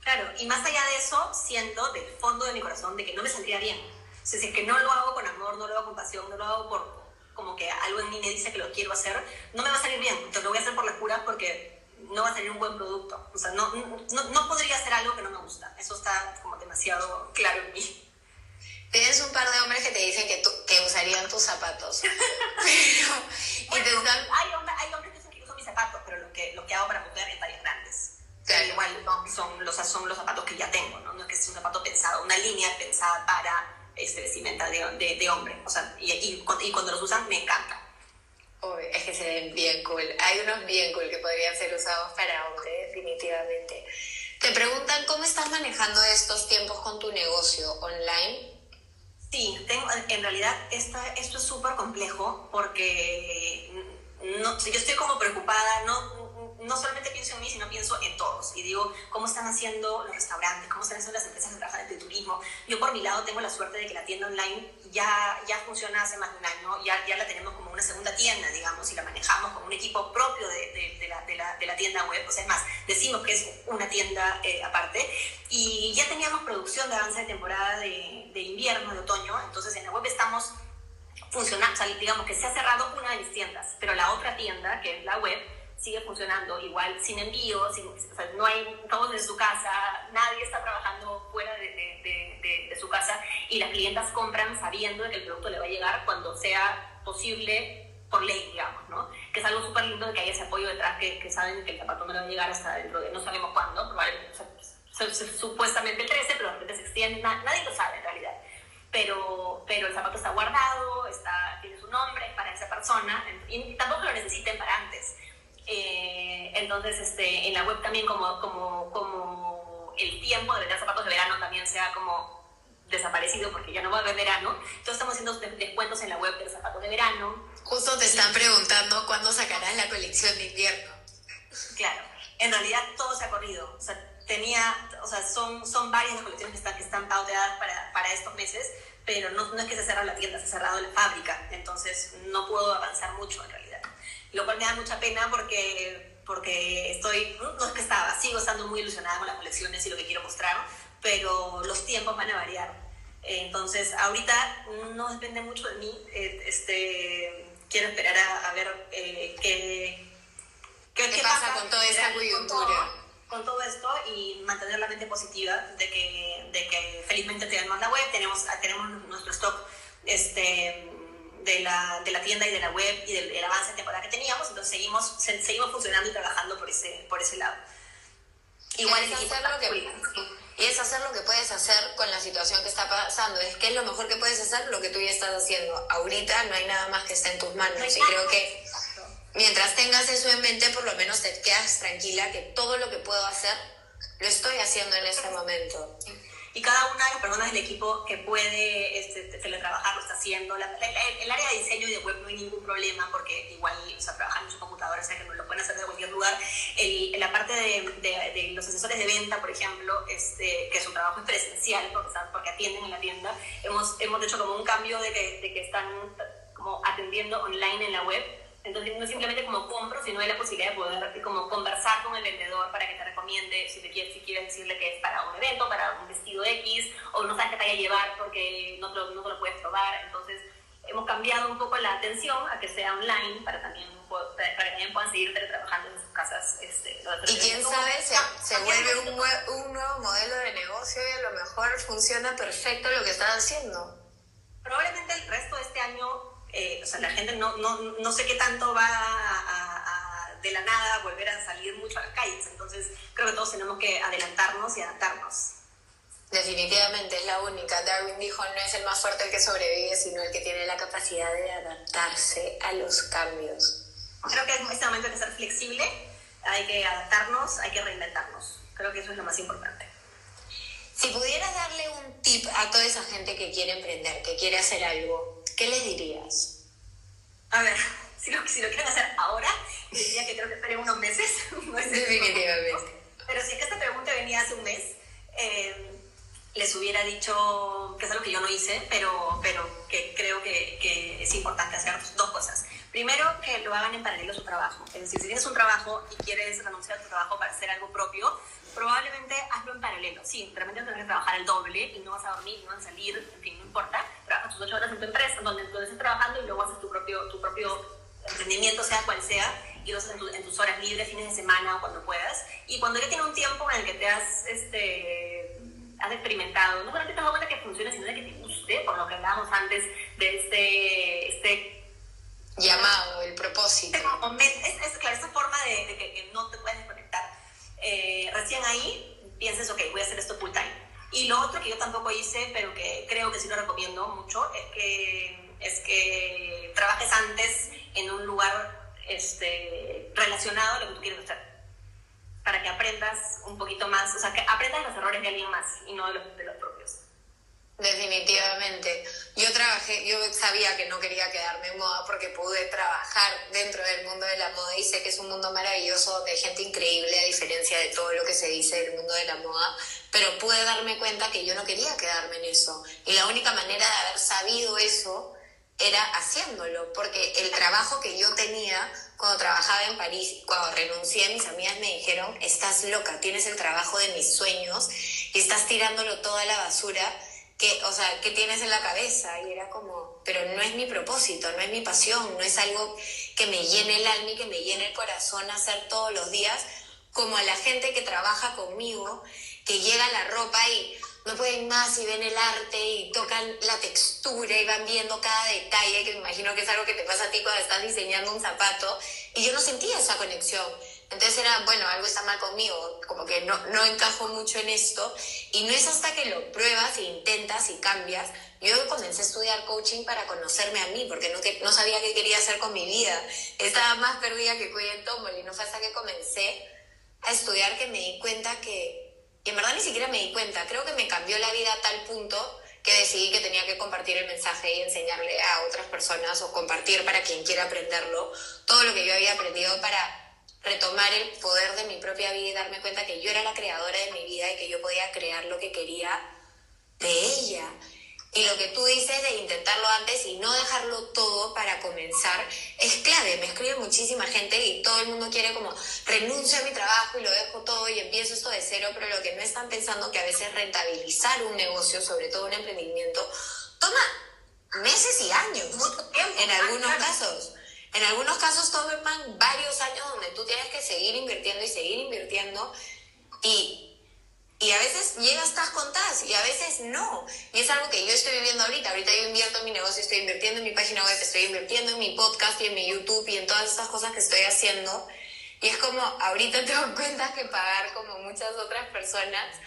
Claro, y más allá de eso, siento del fondo de mi corazón de que no me saldría bien o sea, si es que no lo hago con amor, no lo hago con pasión, no lo hago por como que algo en mí me dice que lo quiero hacer, no me va a salir bien. Entonces lo voy a hacer por la cura porque no va a salir un buen producto. O sea, no, no, no podría hacer algo que no me gusta. Eso está como demasiado claro en mí. Tienes un par de hombres que te dicen que, que usarían tus zapatos. pero, y están... hay, hombres, hay hombres que dicen que uso mis zapatos, pero lo que, lo que hago para mujer es tallas grandes. Claro. igual no, son, los, son los zapatos que ya tengo, ¿no? No es que es un zapato pensado, una línea pensada para este, vestimenta de, de, de hombre. O sea, y, y, y, cuando los usan me encanta. es que se ven bien cool. Hay unos bien cool que podrían ser usados para hombre, definitivamente. Te preguntan cómo estás manejando estos tiempos con tu negocio online. Sí, tengo, en realidad esta, esto es súper complejo porque no, yo estoy como preocupada, no, no solamente pienso en mí, sino pienso en todos. Y digo, ¿cómo están haciendo los restaurantes? ¿Cómo están haciendo las empresas que trabajan el turismo? Yo por mi lado tengo la suerte de que la tienda online ya, ya funciona hace más de un año, ya, ya la tenemos como una segunda tienda, digamos, y la manejamos como un equipo propio de, de, de, la, de la, tienda web. O sea, es más, decimos que es una tienda eh, aparte. Y ya teníamos producción de avance de temporada de, de invierno, de otoño. Entonces en la web estamos funcionando, o sea, digamos que se ha cerrado una de mis tiendas, pero la otra tienda, que es la web, sigue funcionando igual sin envío, sin, o sea, no hay todos en su casa, nadie está trabajando fuera de, de, de, de, su casa y las clientas compran sabiendo que el producto le va a llegar cuando sea posible por ley, digamos, ¿no? Que es algo súper lindo de que haya ese apoyo detrás, que, que, saben que el zapato le va a llegar hasta dentro de no sabemos cuándo, probablemente, supuestamente el 13, pero de repente se extiende, nadie lo sabe en realidad. Pero, pero el zapato está guardado, está, tiene su nombre, para esa persona, y tampoco lo necesiten para antes. Eh, entonces, este, en la web también como, como, como el tiempo de vender zapatos de verano también sea como desaparecido porque ya no va a haber verano. Entonces estamos haciendo descuentos en la web de los zapatos de verano. Justo te están preguntando cuándo sacarás la colección de invierno. Claro, en realidad todo se ha corrido. O sea, tenía, o sea, son, son varias las colecciones que están, que están pauteadas para, para estos meses, pero no, no es que se cerrado la tienda, se ha cerrado la fábrica. Entonces no puedo avanzar mucho en realidad lo cual me da mucha pena porque, porque estoy, no es que estaba, sigo estando muy ilusionada con las colecciones y lo que quiero mostrar, pero los tiempos van a variar. Entonces, ahorita no depende mucho de mí, eh, este, quiero esperar a, a ver eh, qué, qué, qué, pasa, con toda esta coyuntura. Con todo, esto y mantener la mente positiva de que, de que felizmente tenemos la web, tenemos, tenemos nuestro stock este, de la, de la tienda y de la web y del, del, avance de temporada que teníamos, entonces seguimos, seguimos funcionando y trabajando por ese, por ese lado. Igual es hacer lo que, y es hacer lo que puedes hacer con la situación que está pasando. Es que es lo mejor que puedes hacer lo que tú ya estás haciendo. Ahorita no hay nada más que esté en tus manos. y creo que mientras tengas eso en mente, por lo menos te quedas tranquila que todo lo que puedo hacer lo estoy haciendo en este momento y cada una de las personas del equipo que puede este, teletrabajar lo está haciendo. La, el, área de diseño y de web no hay ningún problema porque igual o sea, trabajan en su computadora, o sea que no lo pueden hacer de cualquier lugar. El, la parte de, de, de, los asesores de venta, por ejemplo, este, que su trabajo es presencial porque, porque atienden en la tienda, hemos, hemos hecho como un cambio de que, de que están como atendiendo online en la web entonces no simplemente como compro, sino hay la posibilidad de poder como conversar con el vendedor para que te recomiende si, te quieres, si quieres decirle que es para un evento, para un vestido X, o no sabes qué te vaya a llevar porque no te, lo, no te lo puedes probar. Entonces hemos cambiado un poco la atención a que sea online para también para que también puedan seguir trabajando en sus casas. Este, y quién sabe, se, se vuelve un, un, nuevo modelo de negocio y a lo mejor funciona perfecto lo que están haciendo. Probablemente el resto de este año eh, o sea, la gente no, no, no, sé qué tanto va a, a, de la nada volver a salir mucho a las calles. Entonces, creo que todos tenemos que adelantarnos y adaptarnos. Definitivamente es la única. Darwin dijo, no es el más fuerte el que sobrevive, sino el que tiene la capacidad de adaptarse a los cambios. Creo que en este momento hay que ser flexible, hay que adaptarnos, hay que reinventarnos. Creo que eso es lo más importante. Si pudieras darle un tip a toda esa gente que quiere emprender, que quiere hacer algo, ¿qué les dirías? A ver, si lo, si lo quieren hacer ahora, diría que creo que esperen unos meses. No Definitivamente. Pero si es que esta pregunta venía hace un mes, eh, les hubiera dicho que es algo que yo no hice, pero, pero que creo que, que, es importante hacer dos cosas. Primero, que lo hagan en paralelo a su trabajo. Es decir, si tienes un trabajo y quieres renunciar a tu trabajo para hacer algo propio, probablemente hazlo en paralelo. Sí, realmente tendrás que trabajar el doble y no vas a dormir, no vas a salir, en fin, no importa. Trabajas tus ocho horas en tu empresa, donde, donde estás trabajando y luego haces tu propio, tu propio emprendimiento, sea cual sea, y lo haces en, en, tus horas libres, fines de semana o cuando puedas. Y cuando ya tienes un tiempo en el que te has este, has experimentado, no solamente te has dado cuenta que funciona, sino de que te guste, por lo que hablábamos antes de este, este llamado, el propósito. Este es, claro, esa forma de, piensas, ok, voy a hacer esto full time. Y lo otro que yo tampoco hice, pero que creo que sí lo recomiendo mucho, es que, es que trabajes antes en un lugar este, relacionado a lo que tú quieres hacer para que aprendas un poquito más, o sea, que aprendas los errores de alguien más y no de los, de los. Definitivamente. Yo trabajé, yo sabía que no quería quedarme en moda porque pude trabajar dentro del mundo de la moda y sé que es un mundo maravilloso de gente increíble a diferencia de todo lo que se dice del mundo de la moda, pero pude darme cuenta que yo no quería quedarme en eso. Y la única manera de haber sabido eso era haciéndolo, porque el trabajo que yo tenía cuando trabajaba en París, cuando renuncié, mis amigas me dijeron, estás loca, tienes el trabajo de mis sueños y estás tirándolo toda la basura que, o sea, que tienes en la cabeza. Y era como, pero no es mi propósito, no es mi pasión, no es algo que me llene el alma y que me llene el corazón hacer todos los días, como a la gente que trabaja conmigo, que llega la ropa y no pueden más y ven el arte y tocan la textura y van viendo cada detalle, que me imagino que es algo que te pasa a ti cuando estás diseñando un zapato, y yo no sentía esa conexión. Entonces era, bueno, algo está mal conmigo, como que no, no encajo mucho en esto, y no es hasta que lo pruebas e intentas y cambias. Yo comencé a estudiar coaching para conocerme a mí, porque no, que, no sabía qué quería hacer con mi vida. Estaba más perdida que cuida en y no fue hasta que comencé a estudiar que me di cuenta que y en verdad ni siquiera me di cuenta. Creo que me cambió la vida a tal punto que decidí que tenía que compartir el mensaje y enseñarle a otras personas o compartir para quien quiera aprenderlo todo lo que yo había aprendido para retomar el poder de mi propia vida y darme cuenta que yo era la creadora de mi vida y que yo podía crear lo que quería de ella. Y lo que tú dices de intentarlo antes y no dejarlo todo para comenzar es clave. Me escribe muchísima gente y todo el mundo quiere como renuncio a mi trabajo y lo dejo todo y empiezo esto de cero, pero lo que no están pensando que a veces rentabilizar un negocio, sobre todo un emprendimiento, toma meses y años. En algunos casos. En algunos casos toman varios años donde tú tienes que seguir invirtiendo y seguir invirtiendo y y a veces llegas, estás contadas y a veces no. Y es algo que yo estoy viviendo ahorita. Ahorita yo invierto en mi negocio, estoy invirtiendo en mi página web, estoy invirtiendo en mi podcast y en mi YouTube y en todas estas cosas que estoy haciendo. Y es como, ahorita tengo cuentas que pagar como muchas otras personas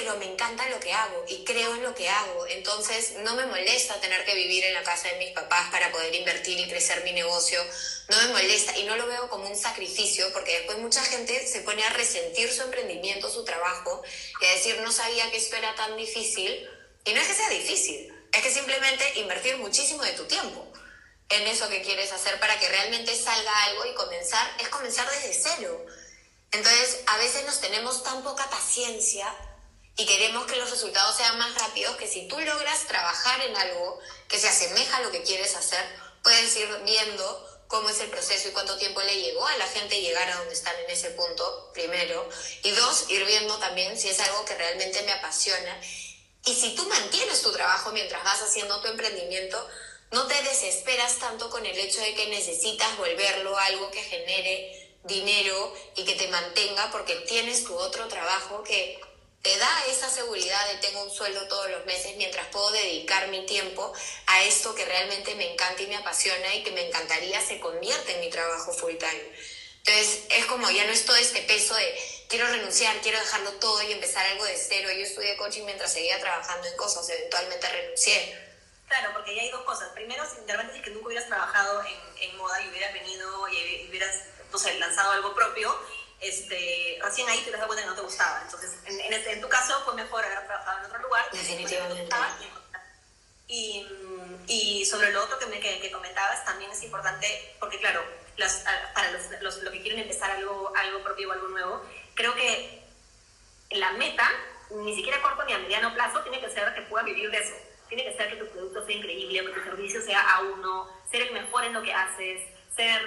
pero me encanta lo que hago y creo en lo que hago. Entonces no me molesta tener que vivir en la casa de mis papás para poder invertir y crecer mi negocio. No me molesta y no lo veo como un sacrificio porque después mucha gente se pone a resentir su emprendimiento, su trabajo y a decir no sabía que esto era tan difícil. Y no es que sea difícil, es que simplemente invertir muchísimo de tu tiempo en eso que quieres hacer para que realmente salga algo y comenzar, es comenzar desde cero. Entonces, a veces nos tenemos tan poca paciencia y queremos que los resultados sean más rápidos, que si tú logras trabajar en algo que se asemeja a lo que quieres hacer, puedes ir viendo cómo es el proceso y cuánto tiempo le llegó a la gente llegar a donde están en ese punto, primero. Y dos, ir viendo también si es algo que realmente me apasiona. Y si tú mantienes tu trabajo mientras vas haciendo tu emprendimiento, no te desesperas tanto con el hecho de que necesitas volverlo algo que genere dinero y que te mantenga porque tienes tu otro trabajo que te da esa seguridad de tengo un sueldo todos los meses mientras puedo dedicar mi tiempo a esto que realmente me encanta y me apasiona y que me encantaría se convierte en mi trabajo full time. Entonces es como ya no es todo este peso de quiero renunciar, quiero dejarlo todo y empezar algo de cero. Yo estudié coaching mientras seguía trabajando en cosas, eventualmente renuncié. Claro, porque ya hay dos cosas. Primero, si realmente si que nunca hubieras trabajado en, en moda y hubieras venido y hubieras, no lanzado algo propio, este, recién ahí te das cuenta que no te gustaba. Entonces, en, en, este, en, tu caso fue mejor haber trabajado en otro lugar. Definitivamente. Y, y sobre lo otro que, me, que, que, comentabas, también es importante, porque claro, las, para los, los, los, que quieren empezar algo, algo propio o algo nuevo, creo que la meta, ni siquiera a corto ni a mediano plazo, tiene que ser que puedas vivir de eso. Tiene que ser que tu producto sea increíble, que tu servicio sea a uno, ser el mejor en lo que haces, ser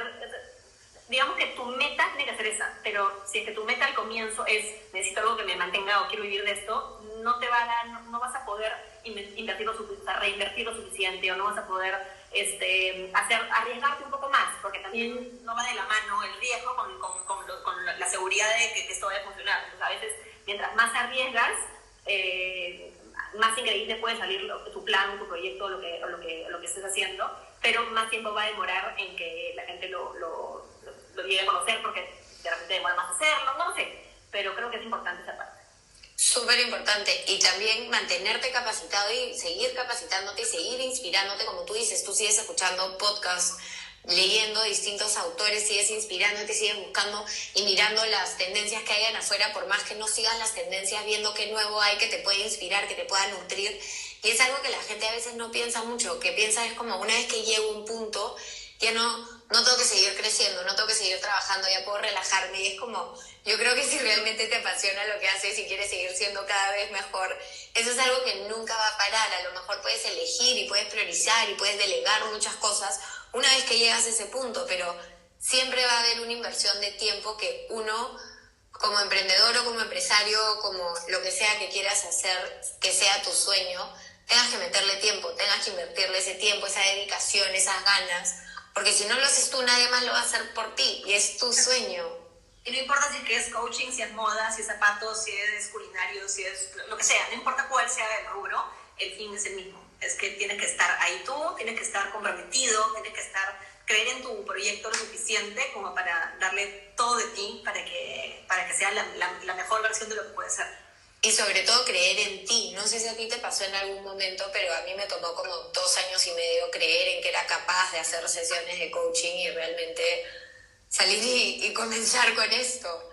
digamos que tu meta tiene que ser esa, pero si es que tu meta al comienzo es necesito algo que me mantenga o quiero vivir de esto, no te va a dar, no, vas a poder invertir lo, reinvertir lo suficiente o no vas a poder este, hacer, arriesgarte un poco más, porque también no va de la mano el riesgo con, con, con, con la seguridad de que, esto vaya a funcionar. Entonces, a veces mientras más arriesgas, eh, más increíble puede salir tu plan, tu proyecto, lo que, lo, que, lo que estés haciendo, pero más tiempo va a demorar en que la gente lo, lo, lo, llegue a conocer porque de repente demora más hacerlo, no sé, pero creo que es importante esa parte. Súper importante. Y también mantenerte capacitado y seguir capacitándote y seguir inspirándote, como tú dices, tú sigues escuchando podcasts leyendo distintos autores, sigues inspirándote, sigues buscando y mirando las tendencias que hayan afuera, por más que no sigas las tendencias, viendo qué nuevo hay que te puede inspirar, que te pueda nutrir. Y es algo que la gente a veces no piensa mucho, que piensa es como una vez que llego a un punto, ya no, no tengo que seguir creciendo, no tengo que seguir trabajando, ya puedo relajarme. Y es como, yo creo que si realmente te apasiona lo que haces y quieres seguir siendo cada vez mejor, eso es algo que nunca va a parar. A lo mejor puedes elegir y puedes priorizar y puedes delegar muchas cosas una vez que llegas a ese punto, pero siempre va a haber una inversión de tiempo que uno, como emprendedor o como empresario, como lo que sea que quieras hacer, que sea tu sueño, tengas que meterle tiempo, tengas que invertirle ese tiempo, esa dedicación, esas ganas, porque si no lo haces tú, nadie más lo va a hacer por ti y es tu sueño. Y no importa si es coaching, si es moda, si es zapatos, si es culinario, si es lo que sea, no importa cuál sea el rubro, el fin es el mismo es que tienes que estar ahí tú, tienes que estar comprometido, tienes que estar, creer en tu proyecto lo suficiente como para darle todo de ti para que, para que sea la, la, mejor versión de lo que puede ser. Y sobre todo creer en ti. No sé si a ti te pasó en algún momento, pero a mí me tomó como dos años y medio creer en que era capaz de hacer sesiones de coaching y realmente salir y, y comenzar con esto.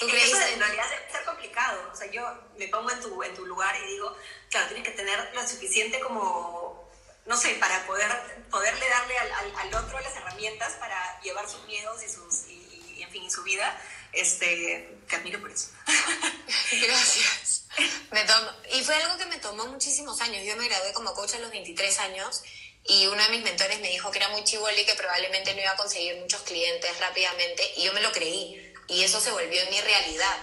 ¿Tú crees? en realidad debe ser complicado. O sea, yo me pongo en tu, en tu lugar y digo, claro, tienes que tener lo suficiente como, no sé, para poder, poderle darle al, al, otro las herramientas para llevar sus miedos y, sus, y, en fin, y su vida. Este, te admiro por eso. Gracias. Me y fue algo que me tomó muchísimos años. Yo me gradué como coach a los 23 años y uno de mis mentores me dijo que era muy chivolo y que probablemente no iba a conseguir muchos clientes rápidamente y yo me lo creí y eso se volvió mi realidad.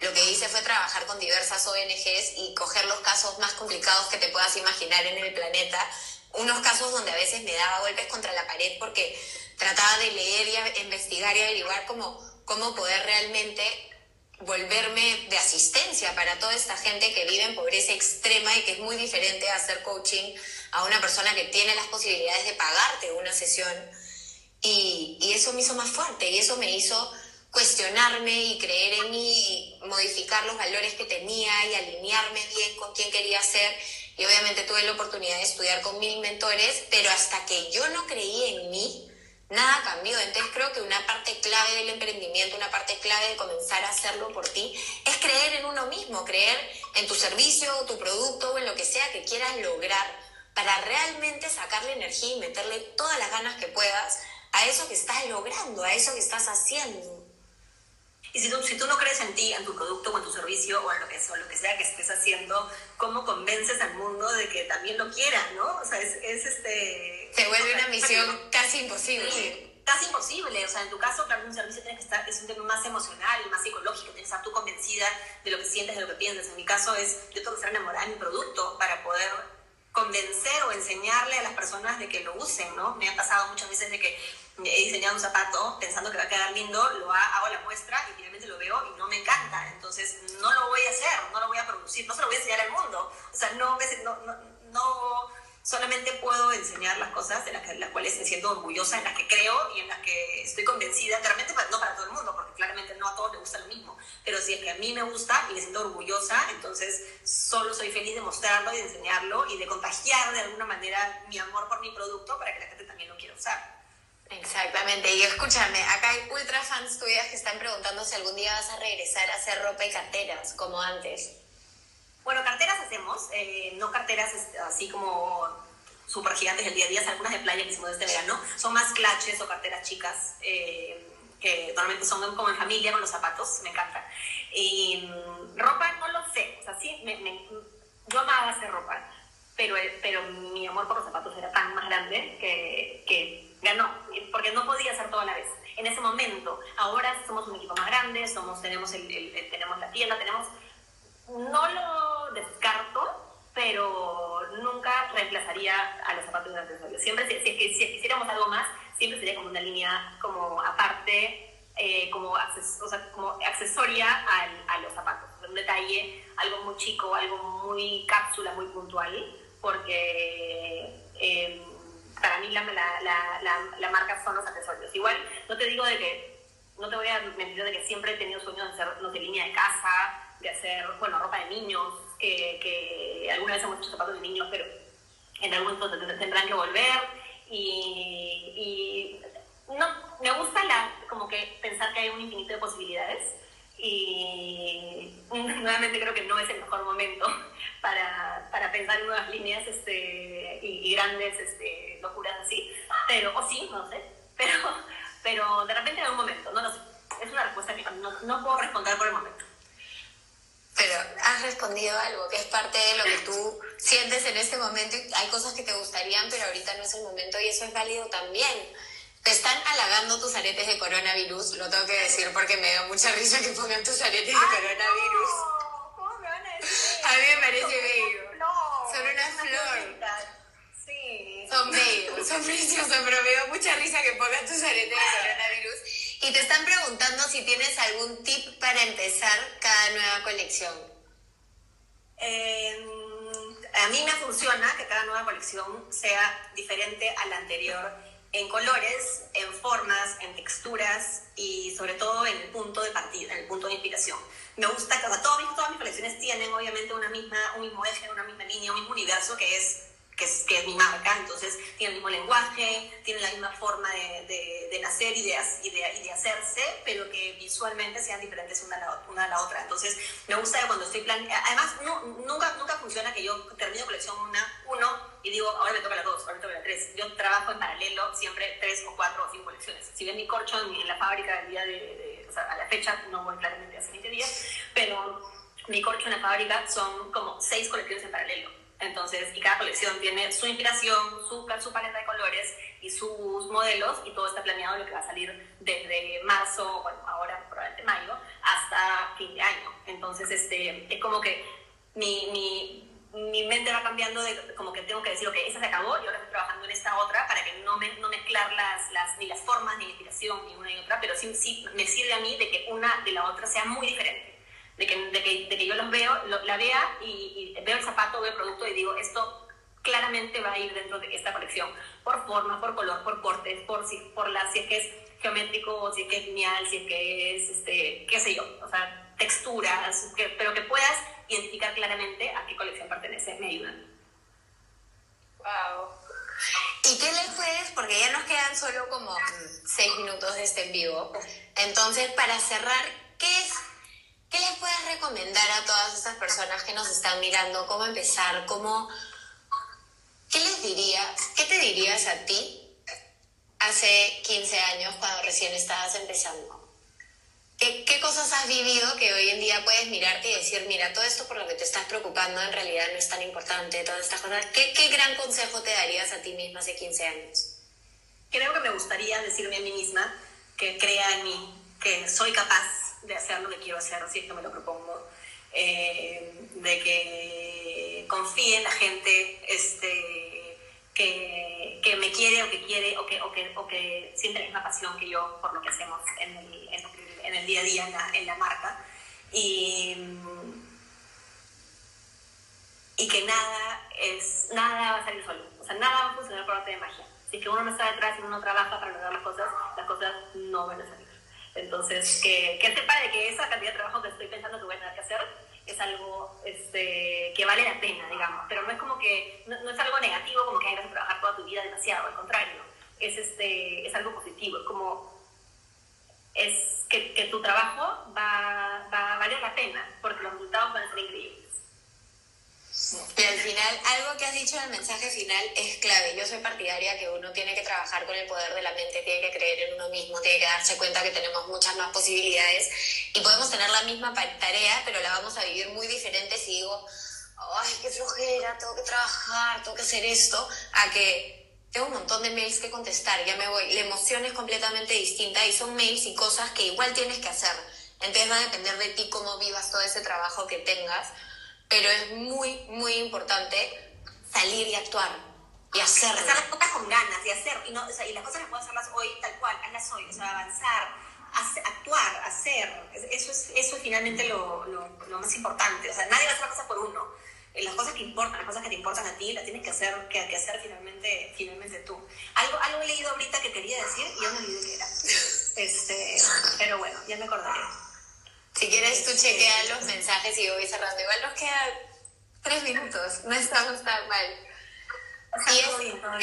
Lo que hice fue trabajar con diversas ONGs y coger los casos más complicados que te puedas imaginar en el planeta, unos casos donde a veces me daba golpes contra la pared porque trataba de leer y investigar y averiguar cómo, cómo poder realmente volverme de asistencia para toda esta gente que vive en pobreza extrema y que es muy diferente a hacer coaching a una persona que tiene las posibilidades de pagarte una sesión. Y, y eso me hizo más fuerte y eso me hizo cuestionarme y creer en mí y modificar los valores que tenía y alinearme bien con quién quería ser. Y obviamente tuve la oportunidad de estudiar con mil mentores, pero hasta que yo no creí en mí, nada cambió. Entonces creo que una parte clave del emprendimiento, una parte clave de comenzar a hacerlo por ti, es creer en uno mismo, creer en tu servicio tu producto o en lo que sea que quieras lograr para realmente sacarle energía y meterle todas las ganas que puedas a eso que estás logrando, a eso que estás haciendo. Y si tú, si tú no crees en ti, en tu producto o en tu servicio o en lo que, o lo que sea que estés haciendo, ¿cómo convences al mundo de que también lo quiera, no? O sea, es, es este... Se vuelve una misión casi imposible. casi imposible. O sea, en tu caso, claro, un servicio tiene que estar, es un tema más emocional, más psicológico, tienes que estar tú convencida de lo que sientes, de lo que piensas. En mi caso es, yo tengo que estar enamorada de mi producto para poder convencer o enseñarle a las personas de que lo usen, ¿no? Me ha pasado muchas veces de que he diseñado un zapato pensando que va a quedar lindo, lo hago la muestra y finalmente lo veo y no me encanta. Entonces no lo voy a hacer, no lo voy a producir, no se lo voy a enseñar al mundo. O sea, no, no, no, no solamente puedo enseñar las cosas de las, que, las cuales me siento orgullosa, en las que creo y en las que estoy convencida, realmente no para todo el mundo, porque claramente no a todos les gusta lo mismo, pero si es que a mí me gusta y me siento orgullosa, entonces solo soy feliz de mostrarlo y de enseñarlo y de contagiar de alguna manera mi amor por mi producto para que la gente también lo quiera usar. Exactamente, y escúchame, acá hay ultra fans tuyas que están preguntando si algún día vas a regresar a hacer ropa y carteras como antes. Bueno, carteras hacemos, eh, no carteras así como súper gigantes del día a día, algunas de playa que hicimos este verano, son más clutches o carteras chicas, eh, que normalmente son como en familia con los zapatos, me encanta. Y mm, ropa no lo sé, o sea, sí, me, me, yo amaba hacer ropa, pero, pero mi amor por los zapatos era tan más grande que, que ganó, porque no podía hacer todo a la vez. En ese momento, ahora somos un equipo más grande, somos, tenemos, el, tenemos la tienda, tenemos no lo descarto, pero nunca reemplazaría a los zapatos de accesorios. Siempre, si, si, si, si, quisiéramos algo más, siempre sería como una línea como aparte, eh, como, acces, accesoria al, a los zapatos. un detalle, algo muy chico, algo muy cápsula, muy puntual, porque em, para mí la, la, la, la, marca son los accesorios. Igual, no te digo de que, no te voy a mentir de que siempre he tenido sueños de hacer, no sé, línea de casa, de hacer, bueno, ropa de niños, que, que alguna vez hemos hecho zapatos de niños, pero en algún momento tendrán que volver. Y, y no, me gusta la, como que pensar que hay un infinito de posibilidades. Y nuevamente creo que no es el mejor momento para, para pensar en nuevas líneas este, y, grandes este, locuras así, pero, o sí, no sé, pero, pero de repente en un momento, no lo sé, es una respuesta que no, no puedo responder por el momento. Pero has respondido algo que es parte de lo que tú sientes en este momento y hay cosas que te gustarían, pero ahorita no es el momento y eso es válido también. Te están halagando tus aretes de coronavirus, lo tengo que decir porque me da mucha risa que pongan tus aretes de coronavirus. No, ¿Cómo me van a decir? A mí me parece bello. No, Son una flor. Sí. Son bellos, son preciosos, pero me da mucha risa que pongan tus aretes de coronavirus. Y te están preguntando si tienes algún tip para empezar cada nueva colección. Eh, a mí me funciona que cada nueva colección sea diferente a la anterior en colores, en formas, en texturas y sobre todo en el punto de partida, en el punto de inspiración. Me gusta que todas, mis, todas mis colecciones tienen obviamente una misma, un mismo eje, una misma línea, un mismo universo que es que es, que es mi marca, entonces tiene el mismo lenguaje, tiene la misma forma de, de, nacer y de, y, de, y de, hacerse, pero que visualmente sean diferentes una a la, una a la otra. Entonces me gusta que cuando estoy planeando, además no, nunca, nunca funciona que yo termino colección una, uno y digo, ahora me toca la dos, ahora me toca la tres. Yo trabajo en paralelo siempre tres o cuatro o cinco colecciones. Si ven mi corcho en, la fábrica del día de, o sea, a la fecha, no voy claramente hace 20 días, pero mi corcho en la fábrica son como seis colecciones en paralelo entonces, y cada colección tiene su inspiración, su, su paleta de colores y sus modelos, y todo está planeado lo que va a salir desde marzo, bueno, ahora probablemente mayo, hasta fin de año. Entonces, este, es como que mi, mi, mi mente va cambiando de como que tengo que decir, ok, esa se acabó y ahora estoy trabajando en esta otra para que no, me, no mezclar las, las, ni las formas ni la inspiración ni una y otra, pero sí, sí me sirve a mí de que una de la otra sea muy diferente de que, de que, de que yo los veo, la vea y, veo el zapato, veo el producto y digo, esto claramente va a ir dentro de esta colección, por forma, por color, por cortes, por si, por la, si es que es geométrico, si es que es lineal, si es que es, este, qué sé yo, o sea, texturas, que, pero que puedas identificar claramente a qué colección pertenece, me ayudan. Wow. ¿Y qué les puedes? Porque ya nos quedan solo como seis minutos de este en vivo. Entonces, para cerrar, ¿qué es ¿Qué les puedes recomendar a todas esas personas que nos están mirando? ¿Cómo empezar? ¿Cómo... ¿Qué les dirías? ¿Qué te dirías a ti hace 15 años cuando recién estabas empezando? ¿Qué, ¿Qué, cosas has vivido que hoy en día puedes mirarte y decir, mira, todo esto por lo que te estás preocupando en realidad no es tan importante, todas estas cosas? ¿Qué, qué gran consejo te darías a ti misma hace 15 años? Creo que me gustaría decirme a mí misma que crea en mí, que soy capaz de hacer lo que quiero hacer, si es que me lo propongo, eh, de que confíe en la gente este, que, que, me quiere o que quiere o que, o que, o que siente la misma pasión que yo por lo que hacemos en el, en, el día a día en la, en la marca. Y, y que nada, es, nada va a salir solo, o sea, nada va a funcionar por arte de magia. Si que uno no está detrás y uno no trabaja para lograr las cosas, las cosas no van a salir. Entonces, que, que sepa de que esa cantidad de trabajo que estoy pensando que voy a tener que hacer es algo este, que vale la pena, digamos. Pero no es como que, no, es algo negativo, como que hayas que trabajar toda tu vida demasiado, al contrario. Es, este, es algo positivo, es como, es que, que tu trabajo va, va a valer la pena, porque los resultados van a ser increíbles. Y al final, algo que has dicho en el mensaje final es clave. Yo soy partidaria que uno tiene que trabajar con el poder de la mente, tiene que creer en uno mismo, tiene que darse cuenta que tenemos muchas más posibilidades y podemos tener la misma tarea, pero la vamos a vivir muy diferente si digo, ay, qué flojera, tengo que trabajar, tengo que hacer esto, a que tengo un montón de mails que contestar, ya me voy. La emoción es completamente distinta y son mails y cosas que igual tienes que hacer. Entonces va a depender de ti cómo vivas todo ese trabajo que tengas pero es muy, muy importante salir y actuar y hacerlo. Hacer las cosas con ganas y hacer, y, no, o sea, y las cosas las puedo hacerlas hoy tal cual, hazlas hoy, o sea, avanzar, actuar, hacer. Eso es, eso es finalmente lo, lo, lo, más importante. O sea, nadie va a hacer la cosa por uno. Eh, las cosas que importan, las cosas que te importan a ti, las tienes que hacer, que, que hacer finalmente, finalmente tú. Algo, algo he leído ahorita que quería decir y ya me olvidé qué era. Este, pero bueno, ya me acordaré. Si quieres, tú chequea los mensajes y yo voy cerrando. Igual nos queda tres minutos, no estamos tan mal. Y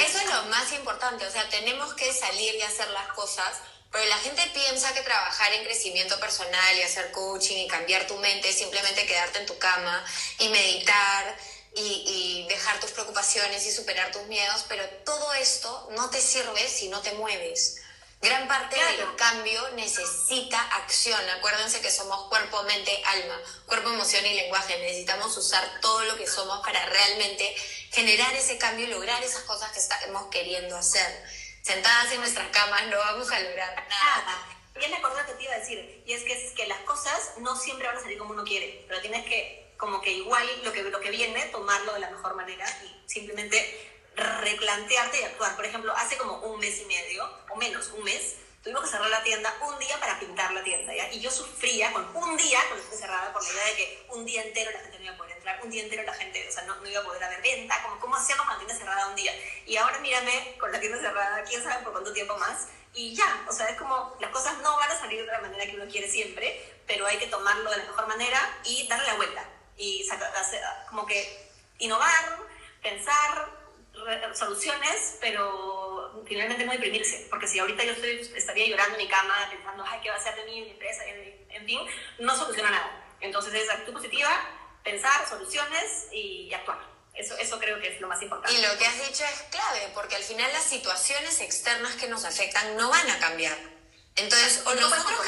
eso es lo más importante, o sea, tenemos que salir y hacer las cosas, pero la gente piensa que trabajar en crecimiento personal y hacer coaching y cambiar tu mente es simplemente quedarte en tu cama y meditar y, y dejar tus preocupaciones y superar tus miedos, pero todo esto no te sirve si no te mueves. Gran parte del cambio necesita acción. Acuérdense que somos cuerpo, mente, alma, cuerpo, emoción y lenguaje. Necesitamos usar todo lo que somos para realmente generar ese cambio y lograr esas cosas que estamos queriendo hacer. Sentadas en nuestras camas no vamos a lograr nada. Y es la cosa que te iba a decir, y es que, es que las cosas no siempre van a salir como uno quiere, pero tienes que, como que igual lo que, lo que viene, tomarlo de la mejor manera y simplemente replantearte y actuar. Por ejemplo, hace como un mes y medio, o menos, un mes, tuvimos que cerrar la tienda un día para pintar la tienda, ¿ya? Y yo sufría con un día con la cerrada por la idea de que un día entero la gente no iba a poder entrar, un día entero la gente, o sea, no, no iba a poder haber venta, como cómo hacíamos con la tienda cerrada un día. Y ahora mírame con la tienda cerrada, quién sabe por cuánto tiempo más, y ya, o sea, es como las cosas no van a salir de la manera que uno quiere siempre, pero hay que tomarlo de la mejor manera y darle la vuelta. Y como que innovar, pensar, soluciones, pero finalmente no deprimirse, porque si ahorita yo estoy, estaría llorando en mi cama pensando, ay, ¿qué va a ser de mí, en mi empresa, en, fin, no soluciona nada. Entonces es actitud positiva, pensar soluciones y actuar. Eso, eso creo que es lo más importante. Y lo que has dicho es clave, porque al final las situaciones externas que nos afectan no van a cambiar. Entonces, o nosotros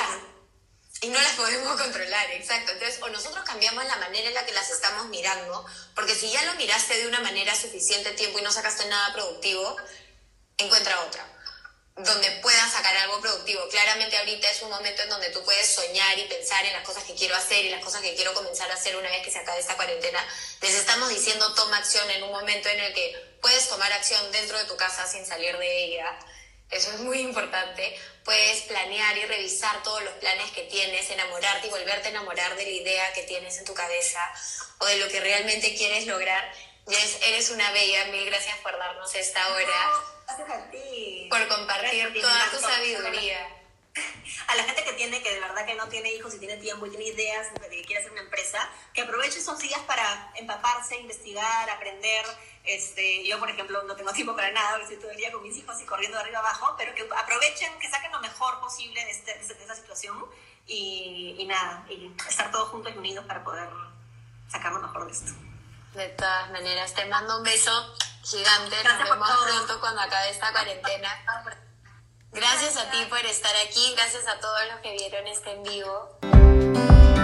y no las podemos controlar, exacto. Entonces, o nosotros cambiamos la manera en la que las estamos mirando, porque si ya lo miraste de una manera suficiente tiempo y no sacaste nada productivo, encuentra otra, donde puedas sacar algo productivo. Claramente ahorita es un momento en donde tú puedes soñar y pensar en las cosas que quiero hacer y las cosas que quiero comenzar a hacer una vez que se acabe esta cuarentena. Les estamos diciendo toma acción en un momento en el que puedes tomar acción dentro de tu casa sin salir de ella eso es muy importante. Puedes planear y revisar todos los planes que tienes, enamorarte y volverte a enamorar de la idea que tienes en tu cabeza o de lo que realmente quieres lograr. Yes, eres una bella, mil gracias por darnos esta hora. gracias a ti. Por compartir toda tu sabiduría. A la gente que tiene, que de verdad que no tiene hijos y tiene tiempo y tiene ideas de que quiere hacer una empresa, que aproveche esos días para empaparse, investigar, aprender, este, yo, por ejemplo, no tengo tiempo para nada, estoy todo el día con mis hijos y corriendo de arriba abajo, pero que aprovechen, que saquen lo mejor posible de, este, de esta situación y, y, nada, y estar todos juntos y unidos para poder sacar lo mejor de esto. De todas maneras, te mando un beso gigante. Nos vemos pronto cuando acabe esta cuarentena. Gracias a ti por estar aquí, gracias a todos los que vieron este en vivo.